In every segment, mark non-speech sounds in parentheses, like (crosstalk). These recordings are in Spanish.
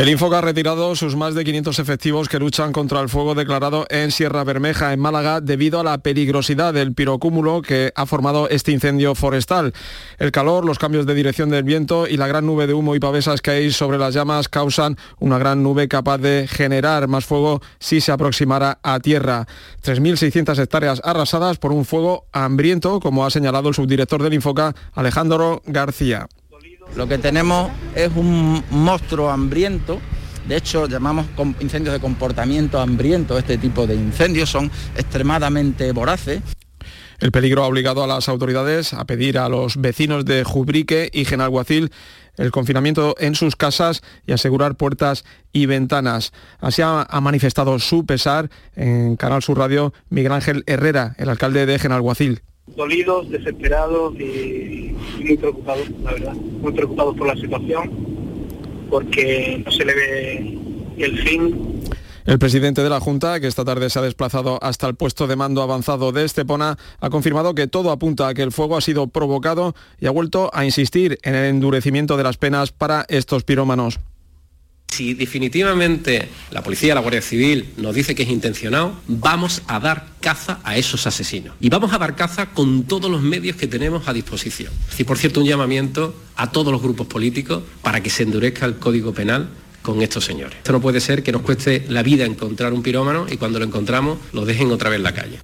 El Infoca ha retirado sus más de 500 efectivos que luchan contra el fuego declarado en Sierra Bermeja, en Málaga, debido a la peligrosidad del pirocúmulo que ha formado este incendio forestal. El calor, los cambios de dirección del viento y la gran nube de humo y pavesas que hay sobre las llamas causan una gran nube capaz de generar más fuego si se aproximara a tierra. 3.600 hectáreas arrasadas por un fuego hambriento, como ha señalado el subdirector del Infoca, Alejandro García. Lo que tenemos es un monstruo hambriento de hecho, llamamos incendios de comportamiento hambriento este tipo de incendios, son extremadamente voraces. El peligro ha obligado a las autoridades a pedir a los vecinos de Jubrique y Genalguacil el confinamiento en sus casas y asegurar puertas y ventanas. Así ha, manifestado su pesar en Canal Sur Radio Miguel Ángel Herrera, el alcalde de Genalguacil dolidos, desesperados y muy preocupados, la verdad, muy preocupados por la situación, porque no se le ve el fin. El presidente de la Junta, que esta tarde se ha desplazado hasta el puesto de mando avanzado de Estepona, ha confirmado que todo apunta a que el fuego ha sido provocado y ha vuelto a insistir en el endurecimiento de las penas para estos pirómanos. Si definitivamente la policía, la Guardia Civil nos dice que es intencionado, vamos a dar caza a esos asesinos. Y vamos a dar caza con todos los medios que tenemos a disposición. Y por cierto, un llamamiento a todos los grupos políticos para que se endurezca el Código Penal estos señores. Esto no puede ser que nos cueste la vida encontrar un pirómano y cuando lo encontramos lo dejen otra vez en la calle.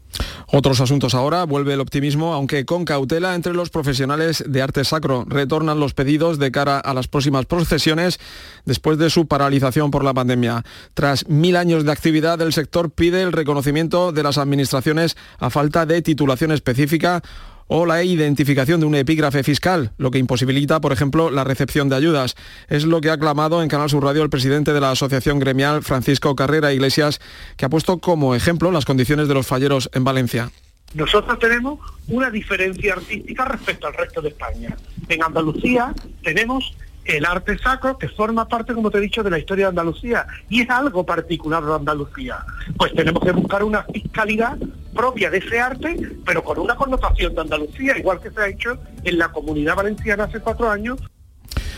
Otros asuntos ahora, vuelve el optimismo, aunque con cautela entre los profesionales de arte sacro. Retornan los pedidos de cara a las próximas procesiones después de su paralización por la pandemia. Tras mil años de actividad, el sector pide el reconocimiento de las administraciones a falta de titulación específica o la identificación de un epígrafe fiscal, lo que imposibilita, por ejemplo, la recepción de ayudas. Es lo que ha clamado en Canal Sur Radio el presidente de la Asociación Gremial, Francisco Carrera Iglesias, que ha puesto como ejemplo las condiciones de los falleros en Valencia. Nosotros tenemos una diferencia artística respecto al resto de España. En Andalucía tenemos el arte sacro que forma parte, como te he dicho, de la historia de Andalucía y es algo particular de Andalucía. Pues tenemos que buscar una fiscalidad propia de ese arte, pero con una connotación de Andalucía, igual que se ha hecho en la comunidad valenciana hace cuatro años.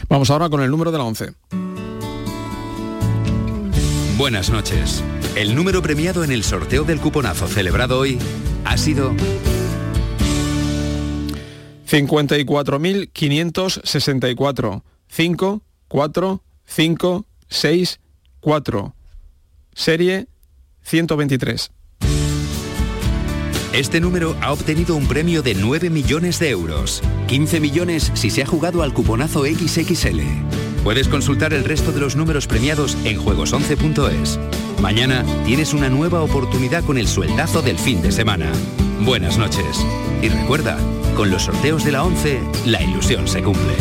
Vamos ahora con el número de la 11. Buenas noches. El número premiado en el sorteo del cuponazo celebrado hoy ha sido 54.564. 5, 4, 5, 6, 4. Serie 123. Este número ha obtenido un premio de 9 millones de euros. 15 millones si se ha jugado al cuponazo XXL. Puedes consultar el resto de los números premiados en juegos11.es. Mañana tienes una nueva oportunidad con el sueldazo del fin de semana. Buenas noches. Y recuerda, con los sorteos de la 11, la ilusión se cumple.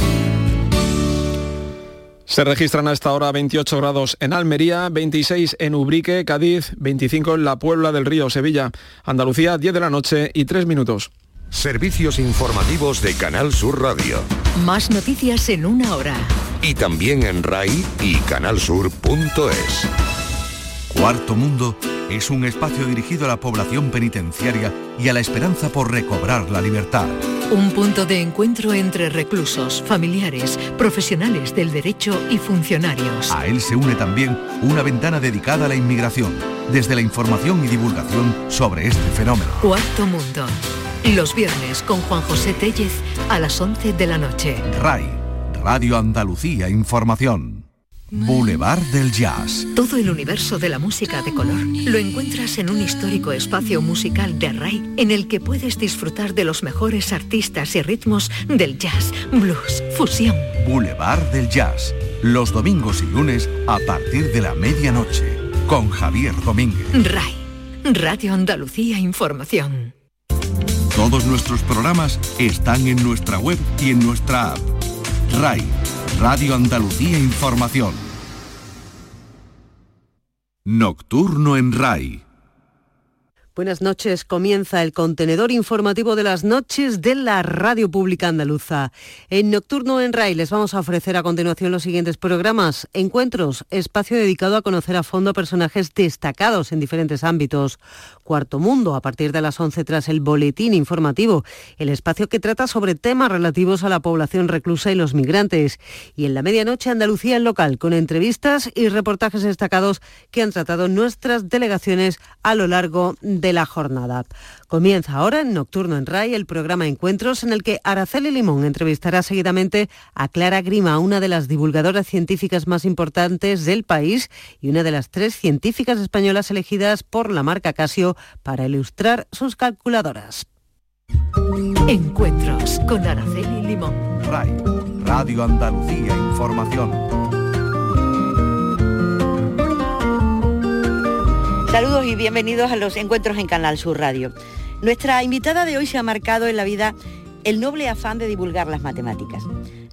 Se registran a esta hora 28 grados en Almería, 26 en Ubrique, Cádiz, 25 en la Puebla del Río, Sevilla, Andalucía, 10 de la noche y 3 minutos. Servicios informativos de Canal Sur Radio. Más noticias en una hora. Y también en RAI y canalsur.es. Cuarto Mundo es un espacio dirigido a la población penitenciaria y a la esperanza por recobrar la libertad. Un punto de encuentro entre reclusos, familiares, profesionales del derecho y funcionarios. A él se une también una ventana dedicada a la inmigración, desde la información y divulgación sobre este fenómeno. Cuarto Mundo. Los viernes con Juan José Tellez a las 11 de la noche. RAI, Radio Andalucía Información. Boulevard del Jazz. Todo el universo de la música de color lo encuentras en un histórico espacio musical de RAI en el que puedes disfrutar de los mejores artistas y ritmos del jazz, blues, fusión. Boulevard del Jazz. Los domingos y lunes a partir de la medianoche. Con Javier Domínguez. RAI. Radio Andalucía Información. Todos nuestros programas están en nuestra web y en nuestra app. RAI Radio Andalucía Información. Nocturno en RAI. Buenas noches. Comienza el contenedor informativo de las noches de la Radio Pública Andaluza. En Nocturno en RAI les vamos a ofrecer a continuación los siguientes programas. Encuentros, espacio dedicado a conocer a fondo a personajes destacados en diferentes ámbitos. Cuarto Mundo, a partir de las 11 tras el boletín informativo, el espacio que trata sobre temas relativos a la población reclusa y los migrantes. Y en la medianoche Andalucía en local, con entrevistas y reportajes destacados que han tratado nuestras delegaciones a lo largo de de la jornada. Comienza ahora en Nocturno en RAI el programa Encuentros en el que Araceli Limón entrevistará seguidamente a Clara Grima, una de las divulgadoras científicas más importantes del país y una de las tres científicas españolas elegidas por la marca Casio para ilustrar sus calculadoras. Encuentros con Araceli Limón. RAI, Radio Andalucía Información. Saludos y bienvenidos a los encuentros en Canal Sur Radio. Nuestra invitada de hoy se ha marcado en la vida el noble afán de divulgar las matemáticas.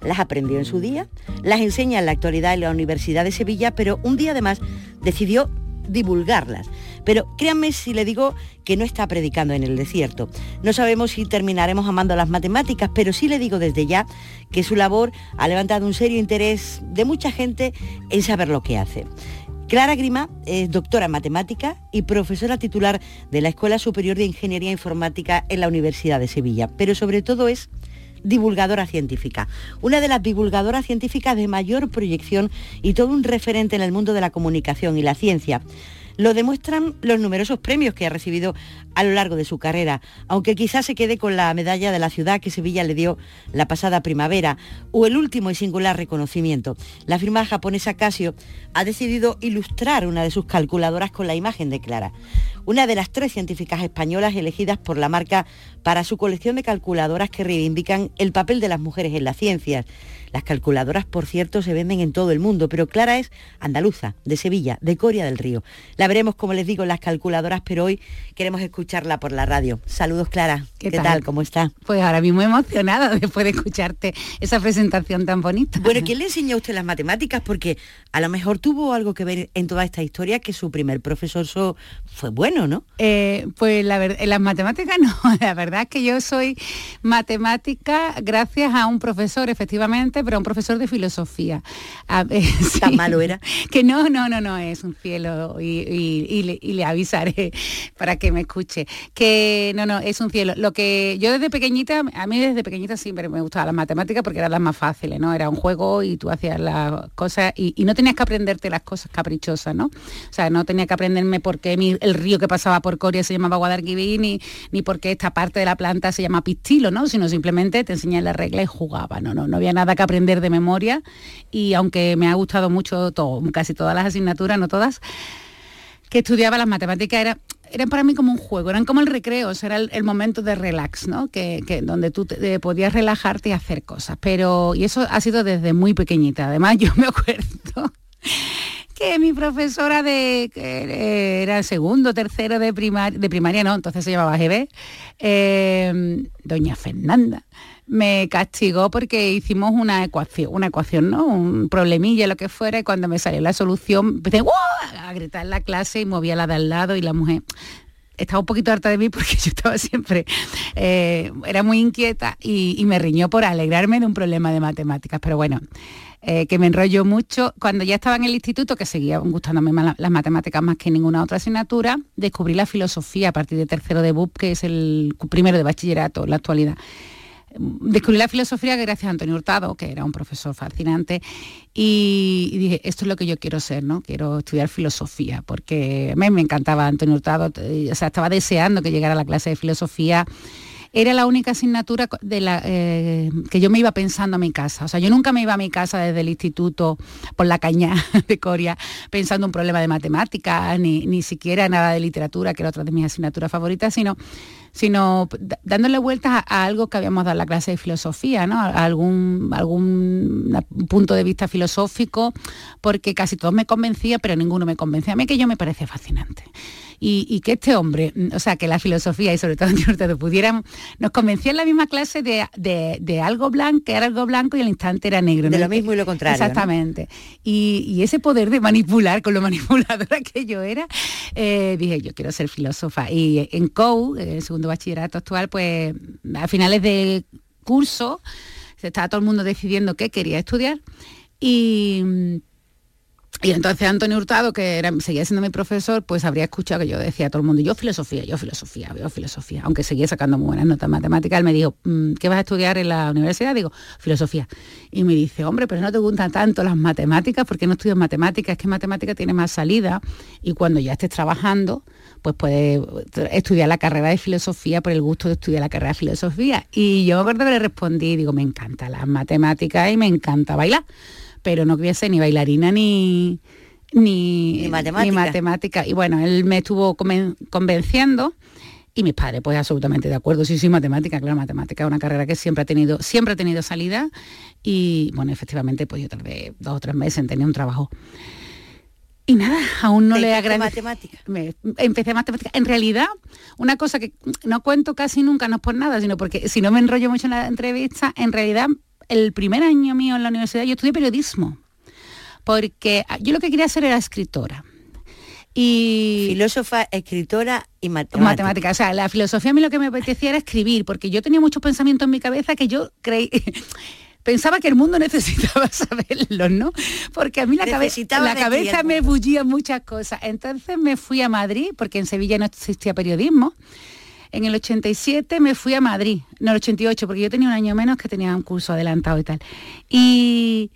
Las aprendió en su día, las enseña en la actualidad en la Universidad de Sevilla, pero un día además decidió divulgarlas. Pero créanme si le digo que no está predicando en el desierto. No sabemos si terminaremos amando las matemáticas, pero sí le digo desde ya que su labor ha levantado un serio interés de mucha gente en saber lo que hace. Clara Grima es doctora en matemática y profesora titular de la Escuela Superior de Ingeniería Informática en la Universidad de Sevilla, pero sobre todo es divulgadora científica, una de las divulgadoras científicas de mayor proyección y todo un referente en el mundo de la comunicación y la ciencia. Lo demuestran los numerosos premios que ha recibido a lo largo de su carrera, aunque quizás se quede con la medalla de la ciudad que Sevilla le dio la pasada primavera, o el último y singular reconocimiento. La firma japonesa Casio ha decidido ilustrar una de sus calculadoras con la imagen de Clara, una de las tres científicas españolas elegidas por la marca para su colección de calculadoras que reivindican el papel de las mujeres en las ciencias. Las calculadoras, por cierto, se venden en todo el mundo, pero Clara es andaluza, de Sevilla, de Coria del Río. La veremos, como les digo, en las calculadoras, pero hoy queremos escucharla por la radio. Saludos, Clara. ¿Qué, tal? ¿Cómo está? Pues ahora mismo emocionada después de escucharte esa presentación tan bonita. Bueno, ¿quién le enseñó a usted las matemáticas? Porque a lo mejor tuvo algo que ver en toda esta historia que su primer profesor fue bueno, ¿no? Eh, pues la verdad, las matemáticas (laughs) no. La verdad es que yo soy matemática gracias a un profesor, efectivamente, pero un profesor de filosofía. (laughs) ¿Tan malo era? Que no, no, no, no, es un cielo y, le, avisaré (laughs) para que me escuche. Que no, no, es un cielo. Lo que yo desde pequeñita, a mí desde pequeñita siempre me gustaba la matemática porque eran las más fáciles, ¿no? Era un juego y tú hacías las cosas y, no tenías que aprenderte las cosas caprichosas, ¿no? O sea, no tenía que aprenderme por qué el río que pasaba por Corea se llamaba Guadalquivir ni, ni por qué esta parte de la planta se llama pistilo, ¿no? Sino simplemente te enseñan la regla y jugaba, ¿no? No, no había nada que aprender de memoria y aunque me ha gustado mucho todo, casi todas las asignaturas, no todas, que estudiaba las matemáticas era, eran para mí como un juego, eran como el recreo, era el, momento de relax, ¿no? Que, donde tú te, podías relajarte y hacer cosas. Pero, y eso ha sido desde muy pequeñita. Además, (laughs) yo me acuerdo que mi profesora de era segundo, tercero de primaria, de primaria no, entonces se llamaba GB, eh, doña Fernanda me castigó porque hicimos una ecuación, una ecuación, ¿no? Un problemilla, lo que fuera, y cuando me salió la solución, empecé a gritar en la clase y movía la de al lado y la mujer estaba un poquito harta de mí porque (laughs) yo estaba siempre, eh, era muy inquieta y, me riñó por alegrarme de un problema de matemáticas. Pero bueno, eh, que me enrolló mucho. Cuando ya estaba en el instituto, que seguía gustándome las matemáticas más que ninguna otra asignatura, descubrí la filosofía a partir de tercero de BUP, que es el primero de bachillerato en la actualidad descubrí la filosofía gracias a Antonio Hurtado, que era un profesor fascinante, y, dije, esto es lo que yo quiero ser, ¿no? Quiero estudiar filosofía, porque a mí me encantaba Antonio Hurtado, o sea, estaba deseando que llegara a la clase de filosofía. Era la única asignatura de la, eh, que yo me iba pensando a mi casa. O sea, yo nunca me iba a mi casa desde el instituto por la caña (laughs) de Coria pensando un problema de matemáticas, ni, ni siquiera nada de literatura, que era otra de mis asignaturas favoritas, sino sino dándole vueltas a, algo que habíamos dado en la clase de filosofía, ¿no? A algún, algún punto de vista filosófico, porque casi todos me convencía, pero ninguno me convencía. A mí que yo me parece fascinante y, que este hombre, o sea, que la filosofía y sobre todo (laughs) Antonio pudieran, nos convencía en la misma clase de, algo blanco, que era algo blanco y al instante era negro. De lo mismo y lo contrario. Exactamente. Y, ese poder de manipular con lo (laughs) manipuladora que yo era, eh, dije, yo quiero ser filósofa. Y en COU, el segundo bachillerato actual, pues a finales de curso, se estaba todo el mundo decidiendo qué quería estudiar. Y y entonces Antonio Hurtado, que seguía siendo mi profesor, pues habría escuchado que yo decía a todo el mundo, yo filosofía, yo filosofía, yo filosofía. Aunque seguía sacando muy buenas notas matemáticas, él me dijo, mm, ¿qué vas a estudiar en la universidad? Digo, filosofía. Y me dice, hombre, pero no te gustan tanto las matemáticas, porque no estudias matemáticas? Es que matemáticas tiene más salida y cuando ya estés trabajando, pues puedes estudiar la carrera de filosofía por el gusto de estudiar la carrera de filosofía. Y yo me acuerdo que le respondí, digo, me encanta las matemáticas y me encanta bailar pero no quería ser ni bailarina ni, ni, matemática. Y bueno, él me estuvo convenciendo y mis padres pues absolutamente de acuerdo. Sí sí matemática claro matemática es una carrera que siempre ha tenido siempre ha tenido salida y bueno efectivamente pues yo tardé dos o tres meses en tener un trabajo. Y nada aún no le agradezco matemática empecé matemática. En realidad una cosa que no cuento casi nunca no es por nada sino porque si no me enrollo mucho en la entrevista en realidad el primer año mío en la universidad yo estudié periodismo, porque yo lo que quería hacer era escritora. Y filósofa, escritora y matemática. Matemática. O sea, la filosofía a mí lo que me apetecía era escribir, porque yo tenía muchos pensamientos en mi cabeza que yo creí (laughs) pensaba que el mundo (laughs) necesitaba saberlo, ¿no? Porque a mí la, la cabeza me bullía muchas cosas. Entonces me fui a Madrid, porque en Sevilla no existía periodismo, en el 87 me fui a Madrid, no el 88, porque yo tenía un año menos que tenía un curso adelantado y tal. Y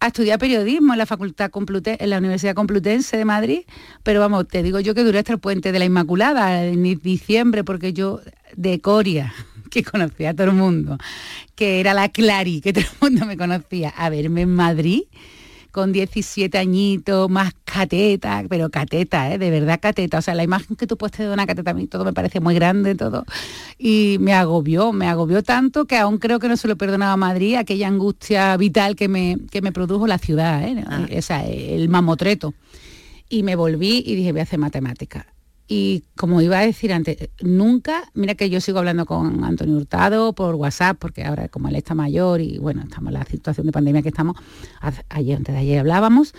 a estudiar periodismo en la Facultad Compluten en la Universidad Complutense de Madrid, pero vamos, te digo yo que duré hasta el puente de la Inmaculada en diciembre, porque yo de Coria, (laughs) que conocía a todo el mundo, que era la Clari, que todo el mundo me conocía, a verme en Madrid con 17 añitos, más cateta, pero cateta, ¿eh? de verdad cateta. O sea, la imagen que tú puedes de una cateta a mí todo me parece muy grande, todo. Y me agobió, me agobió tanto que aún creo que no se lo perdonaba a Madrid, aquella angustia vital que me, que me produjo la ciudad, ¿eh? Ah. o sea, el mamotreto. Y me volví y dije, voy a hacer matemáticas y como iba a decir antes, nunca, mira que yo sigo hablando con Antonio Hurtado por WhatsApp, porque ahora como él está mayor y bueno, estamos en la situación de pandemia que estamos, ayer, antes de ayer hablábamos,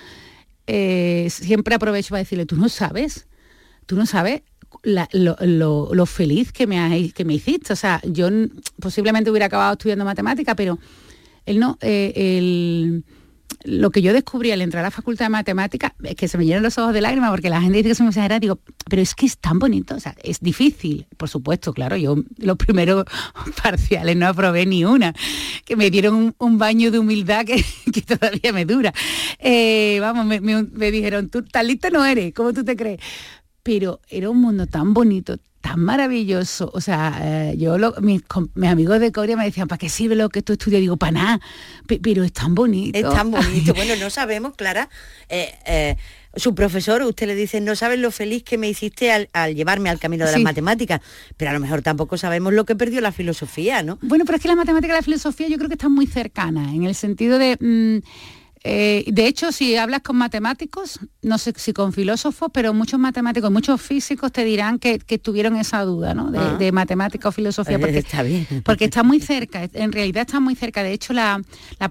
eh, siempre aprovecho para decirle, tú no sabes, tú no sabes lo, feliz que me, que me hiciste. O sea, yo posiblemente hubiera acabado estudiando matemática, pero él no, eh, lo que yo descubrí al entrar a la facultad de matemáticas es que se me llenan los ojos de lágrimas porque la gente dice que soy muy exagerada, digo, pero es que es tan bonito, o sea, es difícil, por supuesto, claro, yo los primeros (laughs) parciales no aprobé ni una, que me dieron un, baño de humildad (laughs) que, todavía me dura. Eh, vamos, me, me dijeron, tú tan lista no eres, ¿cómo tú te crees? Pero era un mundo tan bonito, tan maravilloso. O sea, eh, yo mis, amigos de Corea me decían, ¿para qué sirve lo que tú estudias? Digo, para nada, pero es tan bonito. Es tan bonito. (laughs) bueno, no sabemos, Clara. Eh, eh, su profesor, usted le dice, no sabes lo feliz que me hiciste al, llevarme al camino de las matemáticas, pero a lo mejor tampoco sabemos lo que perdió la filosofía, ¿no? Bueno, pero es que la matemática y la filosofía yo creo que están muy cercanas, en el sentido de... Mm, eh, de hecho, si hablas con matemáticos, no sé si con filósofos, pero muchos matemáticos, muchos físicos te dirán que, tuvieron esa duda ¿no? de, ah. matemática o filosofía, porque está, bien. porque está muy cerca, en realidad está muy cerca. De hecho, la,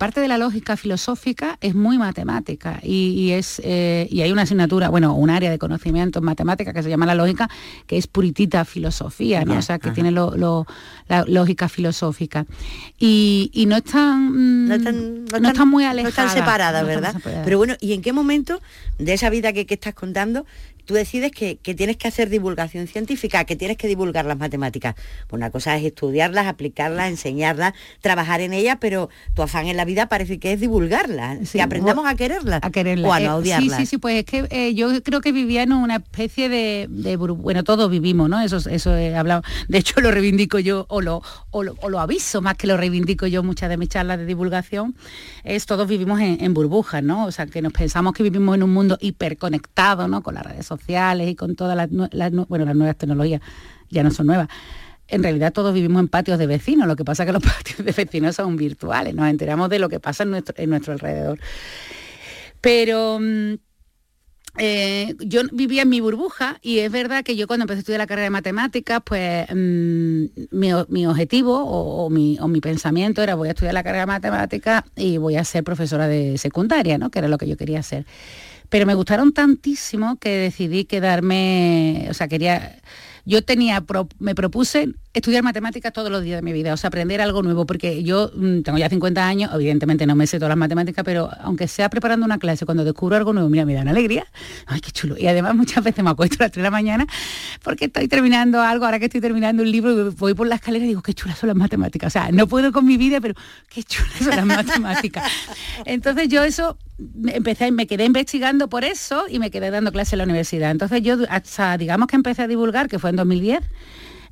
parte de la lógica filosófica es muy matemática y, es, eh, y hay una asignatura, bueno, un área de conocimiento en matemática que se llama la lógica, que es puritita filosofía, ¿no? o sea, que tiene la lógica filosófica. Y, no están, no están, muy alejadas. ¿Verdad? Pero bueno, ¿y en qué momento de esa vida que, que estás contando tú decides que, tienes que hacer divulgación científica, que tienes que divulgar las matemáticas. Pues una cosa es estudiarlas, aplicarlas, enseñarlas, trabajar en ellas, pero tu afán en la vida parece que es divulgarlas, que aprendamos a quererlas, a quererlas. o a no odiarlas. Sí, sí, sí, pues es que eh, yo creo que vivía en una especie de, bueno, todos vivimos, ¿no? Eso, eso he hablado, de hecho lo reivindico yo, o lo, o lo, aviso, más que lo reivindico yo muchas de mis charlas de divulgación, es todos vivimos en, burbujas, ¿no? O sea, que nos pensamos que vivimos en un mundo hiperconectado, ¿no? Con las redes sociales y con todas las, bueno, las nuevas tecnologías ya no son nuevas. en realidad todos vivimos en patios de vecinos, lo que pasa es que los (laughs) patios de vecinos son virtuales, nos enteramos de lo que pasa en nuestro, en nuestro alrededor. Pero mm, eh, yo vivía en mi burbuja y es verdad que yo cuando empecé a estudiar la carrera de matemáticas, pues mm, mi, objetivo o, mi, pensamiento era voy a estudiar la carrera de matemáticas y voy a ser profesora de secundaria, ¿no? que era lo que yo quería hacer. Pero me gustaron tantísimo que decidí quedarme, o sea, quería yo tenía, me propuse estudiar matemáticas todos los días de mi vida, o sea, aprender algo nuevo, porque yo mm, tengo ya 50 años, evidentemente no me sé todas las matemáticas, pero aunque sea preparando una clase, cuando descubro algo nuevo, mira, me dan alegría, ay, qué chulo. Y además muchas veces me acuesto a las 3 de la mañana porque estoy terminando algo, ahora que estoy terminando un libro, voy por la escalera y digo, qué chulas son las matemáticas. O sea, no puedo con mi vida, pero qué chulas son las matemáticas. Entonces yo eso empecé, me quedé investigando por eso y me quedé dando clases en la universidad. Entonces yo hasta, digamos que empecé a divulgar, que fue en 2010,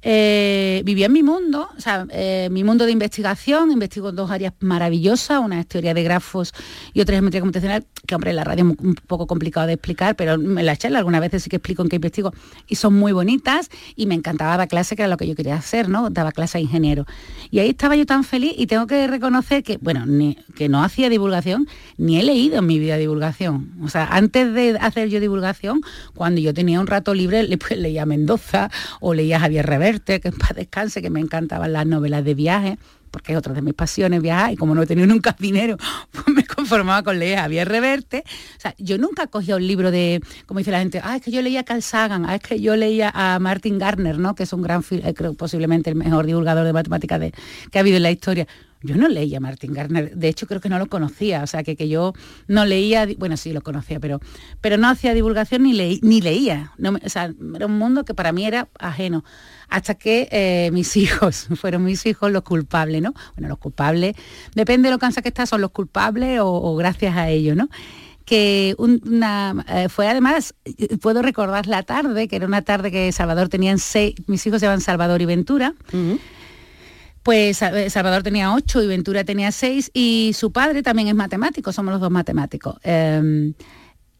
eh, vivía en mi mundo, o sea, eh, mi mundo de investigación, investigo dos áreas maravillosas, una es teoría de grafos y otra es geometría computacional, que hombre, la radio es un poco complicado de explicar, pero en la charla algunas veces sí que explico en qué investigo y son muy bonitas y me encantaba dar clase, que era lo que yo quería hacer, ¿no? Daba clase a ingeniero. Y ahí estaba yo tan feliz y tengo que reconocer que, bueno, que no hacía divulgación, ni he leído en mi vida divulgación. O sea, antes de hacer yo divulgación, cuando yo tenía un rato libre, (laughs) pues, leía Mendoza o leía Javier Rever que en descanse, que me encantaban las novelas de viaje, porque es otra de mis pasiones viajar, y como no he tenido (laughs) nunca dinero, pues me conformaba con leer Javier Reverte. O sea, yo nunca cogía un libro de, como dice la gente, ah, es que yo leía a Carl Sagan, ah, es que yo leía a Martin Garner, ¿no? que es un gran, eh, creo posiblemente el mejor divulgador de matemáticas que ha habido en la historia. Yo no leía a Martin Garner, de hecho creo que no lo conocía, o sea que, que yo no leía, bueno sí lo conocía, pero, pero no hacía divulgación ni, leí, ni leía, o sea, era un mundo que para mí era ajeno hasta que eh, mis (laughs) hijos, fueron mis hijos los culpables, ¿no? Bueno, los culpables, depende de lo cansa que estás, son los culpables o, gracias a ellos, ¿no? que una, eh, fue además, puedo recordar la tarde, que era una tarde que Salvador tenían seis, mis hijos se llaman Salvador y Ventura, pues eh, Salvador tenía ocho y Ventura tenía seis, y su padre también es matemático, somos los dos matemáticos. Em,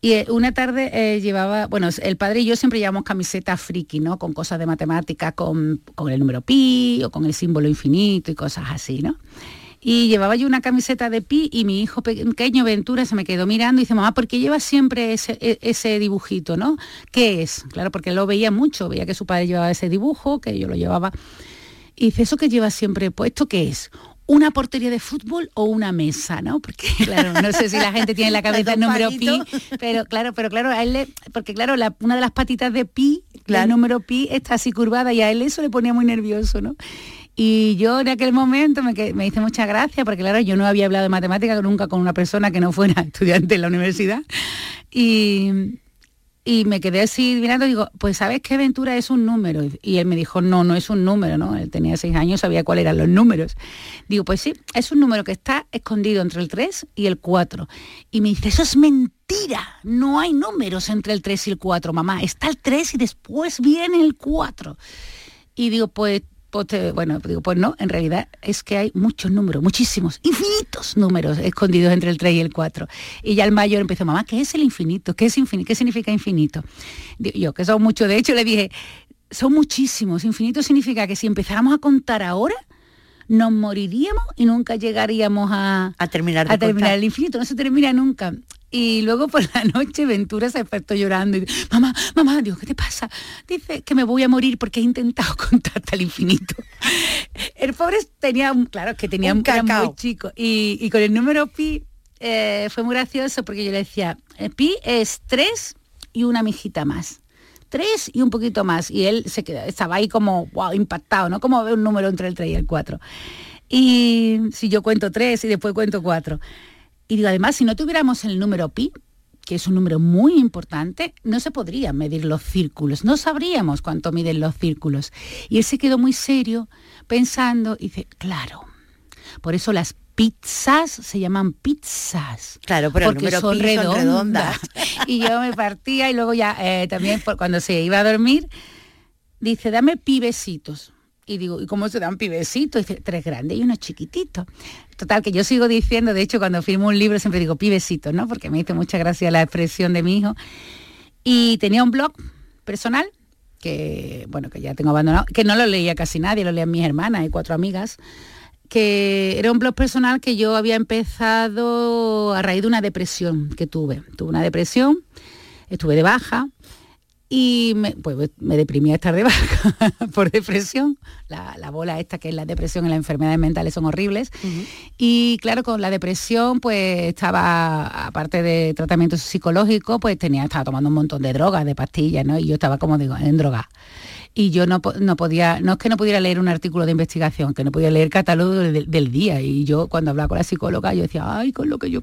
y eh, una tarde eh, llevaba, bueno, el padre y yo siempre llevamos camisetas friki, ¿no? Con cosas de matemática, con, el número pi o con el símbolo infinito y cosas así, ¿no? Y llevaba yo una camiseta de pi y mi hijo pequeño Ventura se me quedó mirando y dice, mamá, ¿por qué lleva siempre ese, e, ese dibujito, no? ¿Qué es? Claro, porque lo veía mucho, veía que su padre llevaba ese dibujo, que yo lo llevaba. Y dice, ¿eso que lleva siempre puesto qué es? una portería de fútbol o una mesa, ¿no? Porque (laughs) claro, no sé si la gente tiene en la cabeza el número pi, pero claro, pero claro, a él le, porque claro, una de las patitas de pi, el número pi está así curvada y a él eso le ponía muy nervioso, ¿no? Y yo en aquel momento me, me hice mucha gracia, porque claro, yo no había hablado de matemática nunca con una persona que no fuera (laughs) estudiante en la universidad. Y, y me quedé así mirando digo, pues ¿sabes qué Ventura es un número? Y él me dijo, no, no es un número, ¿no? Él tenía seis años, sabía cuáles eran los números. Digo, pues sí, es un número que está escondido entre el 3 y el 4. Y me dice, eso es mentira, no hay números entre el 3 y el 4, mamá. Está el 3 y después viene el 4. Y digo, pues pues bueno, digo, pues no, en realidad es que hay muchos números, muchísimos, infinitos números escondidos entre el 3 y el 4. Y ya el mayor empezó, mamá, ¿qué es el infinito? ¿Qué es infinito? ¿Qué significa infinito? Yo, que son muchos, de hecho le dije, son muchísimos. Infinito significa que si empezáramos a contar ahora, nos moriríamos y nunca llegaríamos a, terminar, a terminar el infinito, no se termina nunca. Y luego por la noche Ventura se despertó llorando y mamá, mamá, Dios, ¿qué te pasa? Dice que me voy a morir porque he intentado (laughs) contar hasta el infinito. El pobre tenía, un, claro, que tenía un, cacao muy chico. Y, con el número pi eh, fue muy gracioso porque yo le decía, eh, pi es tres y una mijita más. Tres y un poquito más. Y él se quedaba, estaba ahí como, wow, impactado, ¿no? Como ve un número entre el 3 y el 4. Y si yo cuento tres y después cuento cuatro. Y digo, además, si no tuviéramos el número pi, que es un número muy importante, no se podrían medir los círculos, no sabríamos cuánto miden los círculos. Y él se quedó muy serio pensando y dice, claro, por eso las pizzas se llaman pizzas. Claro, pero porque son, redondas. (laughs) y yo me partía y luego ya eh, también cuando se iba a dormir, dice, dame pibecitos. Y digo, ¿y cómo se dan pibecitos? Dice, tres grandes y uno chiquitito. Total, que yo sigo diciendo, de hecho, cuando firmo un libro siempre digo pibecitos, ¿no? Porque me hizo mucha gracia la expresión de mi hijo. Y tenía un blog personal que bueno, que ya tengo abandonado, que no lo leía casi nadie, lo leían mis hermanas y cuatro amigas, que era un blog personal que yo había empezado a raíz de una depresión que tuve. Tuve una depresión, estuve de baja y me, pues, me deprimí a estar de baja (laughs) por depresión. La, bola esta que es la depresión y las enfermedades mentales son horribles. Y claro, con la depresión pues estaba, aparte de tratamiento psicológico, pues tenía, estaba tomando un montón de drogas, de pastillas, ¿no? Y yo estaba como digo, en droga y yo no, podía, no es que no pudiera leer un artículo de investigación, que no podía leer catálogo del, día. Y yo cuando hablaba con la psicóloga, yo decía, ay, con lo que yo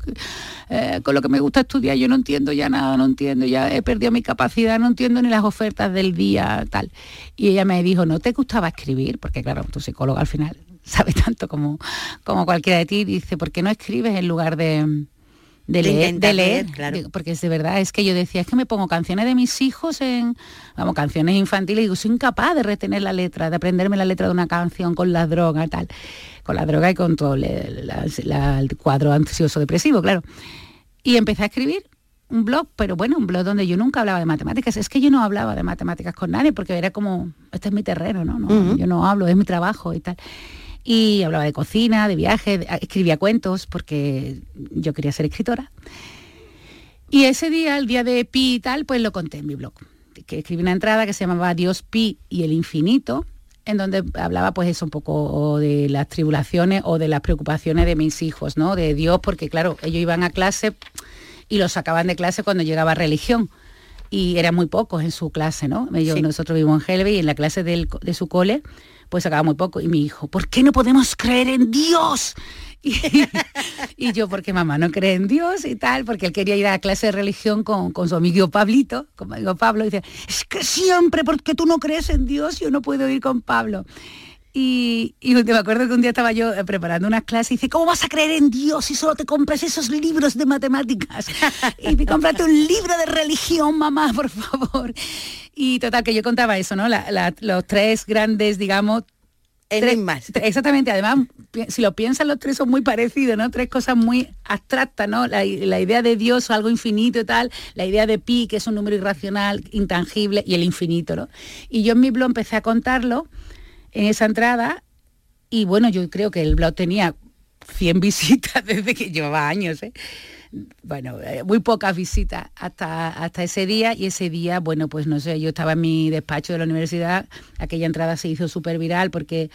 eh, con lo que me gusta estudiar, yo no entiendo ya nada, no entiendo, ya he perdido mi capacidad, no entiendo ni las ofertas del día, tal. Y ella me dijo, ¿no te gustaba escribir? Porque claro, tu psicóloga al final sabe (laughs) tanto como, como cualquiera de ti, dice, ¿por qué no escribes en lugar de de, leer, de leer, claro. porque es de verdad, es que yo decía, es que me pongo canciones de mis hijos en, vamos, canciones infantiles y digo, soy incapaz de retener la letra, de aprenderme la letra de una canción con la droga, tal, con la droga y con todo el cuadro ansioso depresivo, claro. Y empecé a escribir un blog, pero bueno, un blog donde yo nunca hablaba de matemáticas. Es que yo no hablaba de matemáticas con nadie porque era como, este es mi terreno, ¿no? no Yo no hablo, es mi trabajo y tal y hablaba de cocina, de viajes, escribía cuentos porque yo quería ser escritora. Y ese día, el día de Pi y tal, pues lo conté en mi blog, que escribí una entrada que se llamaba Dios Pi y el infinito, en donde hablaba pues eso un poco de las tribulaciones o de las preocupaciones de mis hijos, ¿no? De Dios, porque claro, ellos iban a clase y los sacaban de clase cuando llegaba religión y eran muy pocos en su clase, ¿no? Nosotros vivimos en Helve y en la clase de su cole pues sacaba muy poco. Y mi hijo, ¿por qué no podemos creer en Dios? (laughs) Y, yo, porque mamá no cree en Dios y tal, porque él quería ir a clase de religión con, su amigo Pablito, como digo Pablo, y dice, es que siempre, porque tú no crees en Dios, yo no puedo ir con Pablo. Y, y, me acuerdo que un día estaba yo eh, preparando unas clases y dice, ¿cómo vas a creer en Dios si solo te compras esos libros de matemáticas? (laughs) y me cómprate un libro de religión, mamá, por favor. Y total, que yo contaba eso, ¿no? los tres grandes, digamos, más. Exactamente, además, si lo piensan los tres son muy parecidos, ¿no? Tres cosas muy abstractas, ¿no? La, idea de Dios, algo infinito y tal, la idea de pi, que es un número irracional, intangible, y el infinito, ¿no? Y yo en mi blog empecé a contarlo en esa entrada y bueno, yo creo que el blog tenía 100 (laughs) visitas desde que llevaba años, ¿eh? bueno, eh, muy pocas visitas hasta, hasta ese día y ese día, bueno, pues no sé, yo estaba en mi despacho de la universidad, aquella entrada se hizo súper viral porque,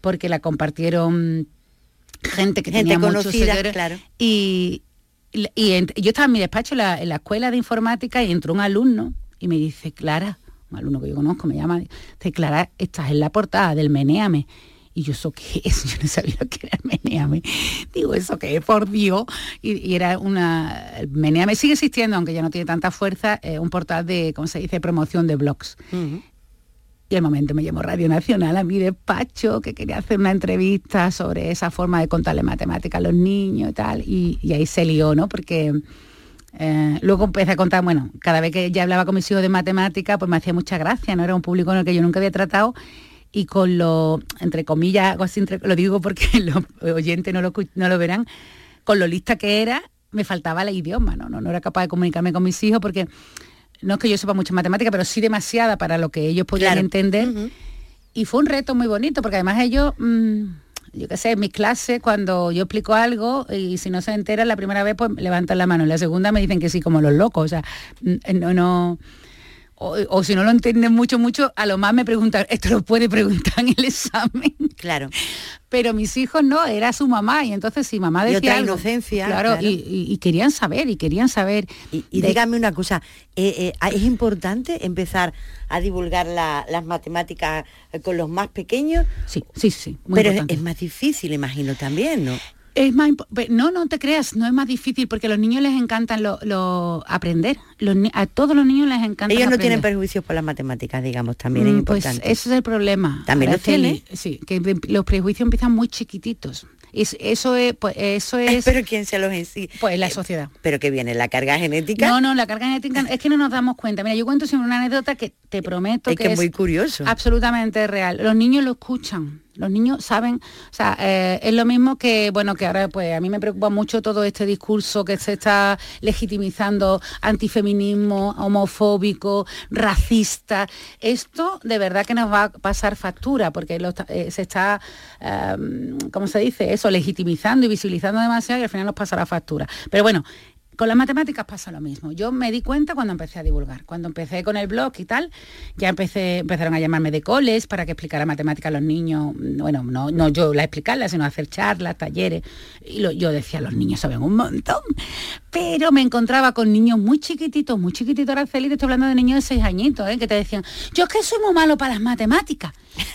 porque la compartieron gente que tenía conocida, muchos claro. y, y, yo estaba en mi despacho la, en la escuela de informática y entró un alumno y me dice, Clara, un alumno que yo conozco, me llama, dice, Clara, estás en la portada del Meneame. Y yo, ¿eso qué es? (laughs) Yo no sabía lo que era el Meneame. Digo, ¿eso qué es? Por Dios. Y, era una... El Meneame sigue existiendo, aunque ya no tiene tanta fuerza, un portal de, ¿cómo se dice?, promoción de blogs. Y al momento me llamó Radio Nacional a mi despacho, que quería hacer una entrevista sobre esa forma de contarle matemáticas a los niños y tal. Y, ahí se lió, ¿no? Porque... Eh, luego empecé a contar, bueno, cada vez que ya hablaba con mis hijos de matemática, pues me hacía mucha gracia, ¿no? Era un público en el que yo nunca había tratado y con lo, entre comillas, lo digo porque (laughs) los oyentes no lo, no lo verán, con lo lista que era, me faltaba el idioma, ¿no? No, era capaz de comunicarme con mis hijos porque no es que yo sepa mucha matemática, pero sí demasiada para lo que ellos podían entender. Y fue un reto muy bonito, porque además ellos, mm, yo qué sé, en mis clases, cuando yo explico algo y si no se entera la primera vez, pues levantan la mano. En la segunda me dicen que sí, como los locos. O sea, mm, no, no o, si no lo entienden mucho, mucho, a lo más me preguntan, esto lo puede preguntar en el examen. Claro. Pero mis hijos no, era su mamá, y entonces si mamá decía. Y otra inocencia. Claro, Y, querían saber, y querían saber. Y, dígame una cosa, eh, eh, ¿es importante empezar a divulgar las matemáticas con los más pequeños? Sí, sí, sí. Pero es, más difícil, imagino también, ¿no? Es más no, no te creas, no es más difícil porque a los niños les encanta lo, aprender. a todos los niños les encanta. Ellos no tienen prejuicios por las matemáticas, digamos, también es mm, pues importante. ese es el problema. También lo tiene. Sí, que los prejuicios empiezan muy chiquititos. eso es, pues, eso (laughs) es. Pero quién se los enseña. Pues la eh, sociedad. Pero que viene la carga genética. No, no, la carga genética es que no nos damos cuenta. Mira, yo cuento siempre una anécdota que te prometo que, es muy curioso. Absolutamente real. Los niños lo escuchan Los niños saben, o sea, eh, es lo mismo que, bueno, que ahora pues a mí me preocupa mucho todo este discurso que se está legitimizando antifeminismo, homofóbico, racista. Esto de verdad que nos va a pasar factura porque eh, se está, em, ¿cómo se dice? Eso, legitimizando y visibilizando demasiado y al final nos pasará factura. Pero bueno, con las matemáticas pasa lo mismo. Yo me di cuenta cuando empecé a divulgar. Cuando empecé con el blog y tal, ya empecé, empezaron a llamarme de coles para que explicara matemáticas a los niños. Bueno, no, no yo la explicarla, sino hacer charlas, talleres. Y yo decía, los niños saben un montón. Pero me encontraba con niños muy chiquititos, muy chiquititos, Araceli, estoy hablando de niños de seis añitos, ¿eh? que te decían, yo es que soy muy malo para las matemáticas.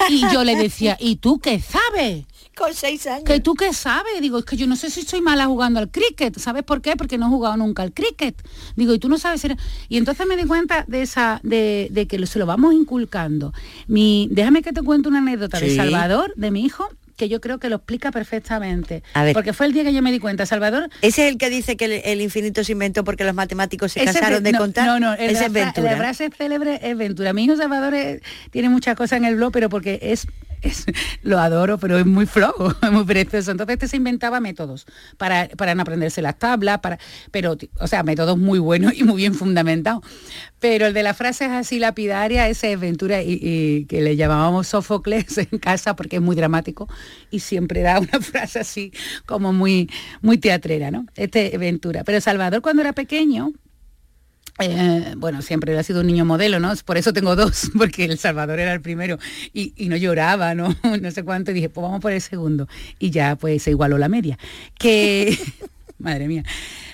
Y yo le decía, (laughs) ¿y tú qué sabes? Con seis años. ¿Que tú qué sabes? Digo, es que yo no sé si soy mala jugando al cricket. ¿Sabes por qué? Porque no he jugado nunca al cricket. Digo, y tú no sabes ser... Y entonces me di cuenta de esa, de, que se lo vamos inculcando. Mi, déjame que te cuente una anécdota de Salvador, de mi hijo, que yo creo que lo explica perfectamente. Porque fue el día que yo me di cuenta, Salvador. ¿Ese es el que dice que el, infinito se inventó porque los matemáticos se cansaron de contar? No, no, es Ventura. La frase célebre es Ventura. Mi hijo Salvador tiene muchas cosas en el blog, pero porque es lo adoro, pero es muy flojo, (laughs) es muy precioso. Entonces este se inventaba métodos para, para no aprenderse las tablas, para, pero, o sea, métodos muy buenos y muy bien fundamentados. Pero el de las frases así lapidaria, ese es Ventura y, que le llamábamos Sófocles en casa porque es muy dramático y siempre da una (laughs) frase así como muy, muy teatrera, ¿no? Este Ventura. Pero Salvador cuando era pequeño, eh, bueno, siempre ha sido un niño modelo, ¿no? Por eso tengo dos, (laughs) porque El Salvador era el primero y, no lloraba, ¿no? (laughs) No sé cuánto, y dije, pues vamos por el segundo. Y ya pues se igualó la media. Que, (laughs) madre mía,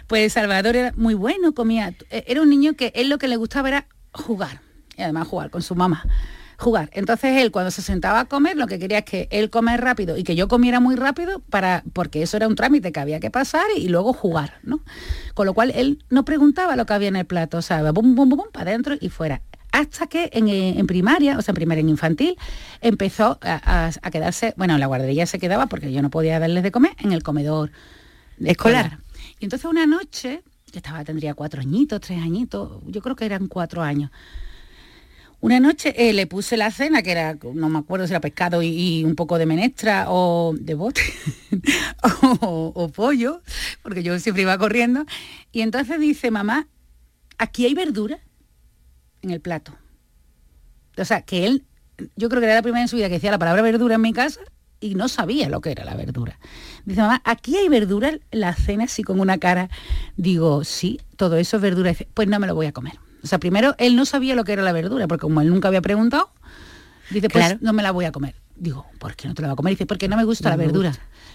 pues El Salvador era muy bueno, comía, eh, era un niño que él lo que le gustaba era jugar, y además jugar con su mamá jugar. Entonces él cuando se sentaba a comer lo que quería es que él comer rápido y que yo comiera muy rápido para porque eso era un trámite que había que pasar y luego jugar, ¿no? Con lo cual él no preguntaba lo que había en el plato, o sea, bum, bum, bum, para adentro y fuera. Hasta que en, primaria, o sea, en primaria en infantil, empezó a, quedarse, bueno, en la guardería se quedaba porque yo no podía darles de comer en el comedor escolar. Y entonces una noche, que estaba, tendría cuatro añitos, tres añitos, yo creo que eran cuatro años, una noche eh, le puse la cena, que era, no me acuerdo si era pescado y, un poco de menestra o de bote (laughs) o, pollo, porque yo siempre iba corriendo. Y entonces dice, mamá, aquí hay verdura en el plato. O sea, que él, yo creo que era la primera en su vida que decía la palabra verdura en mi casa y no sabía lo que era la verdura. Dice, mamá, aquí hay verdura la cena así con una cara. Digo, sí, todo eso es verdura. Pues no me lo voy a comer. O sea, primero él no sabía lo que era la verdura, porque como él nunca había preguntado, dice, pues no me la voy a comer. Digo, ¿por qué no te la va a comer? Dice, porque no me gusta la verdura.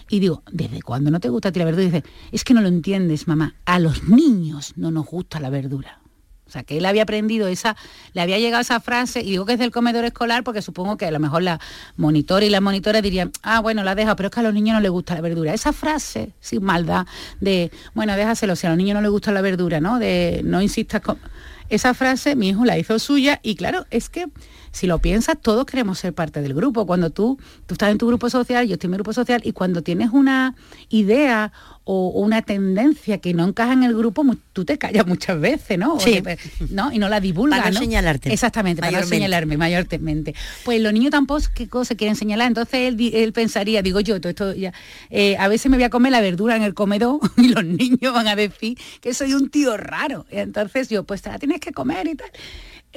Y digo, ¿desde cuándo no te gusta a ti la verdura? dice, es que no lo entiendes, mamá. A los niños no nos gusta la verdura. O sea, que él había aprendido esa, le había llegado esa frase, y digo que es del comedor escolar porque supongo que a lo mejor la monitora y la monitora dirían, ah, bueno, la deja, pero es que a los niños no les gusta la verdura. Esa frase, sin maldad, de, bueno, déjaselo, si a los niños no les gusta la verdura, ¿no? De no insistas con esa frase mi hijo la hizo suya y claro, es que si lo piensas, todos queremos ser parte del grupo. Cuando tú, tú estás en tu grupo social, yo estoy en mi grupo social, y cuando tienes una idea o, una tendencia que no encaja en el grupo, tú te callas muchas veces, ¿no? ¿no? Y no la divulgas. Para no señalarte. Exactamente, para no señalarme mayormente. Pues los niños tampoco cosa quieren señalar. Entonces él, pensaría, digo yo, todo esto ya, eh, a veces me voy a comer la verdura en el comedor (laughs) y los niños van a decir que soy un tío raro. Entonces yo, pues te la tienes que comer y tal.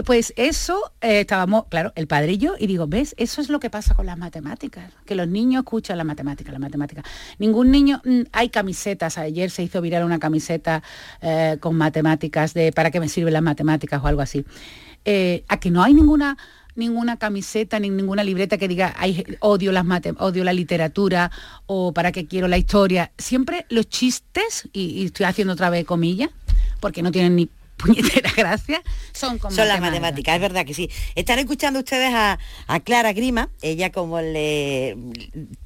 Pues eso eh, estábamos, claro, el padrillo, y digo, ¿ves? Eso es lo que pasa con las matemáticas, que los niños escuchan la matemática, la matemática. Ningún niño, mm, hay camisetas, ayer se hizo viral una camiseta eh, con matemáticas de para qué me sirven las matemáticas o algo así. Eh, a que no hay ninguna ninguna camiseta ni ninguna libreta que diga odio las odio la literatura o para qué quiero la historia. Siempre los chistes, y, y estoy haciendo otra vez comillas, porque no tienen ni puñetera (laughs) gracia, son como Son las matemáticas, es verdad que sí. Están escuchando ustedes a, Clara Grima, ella como le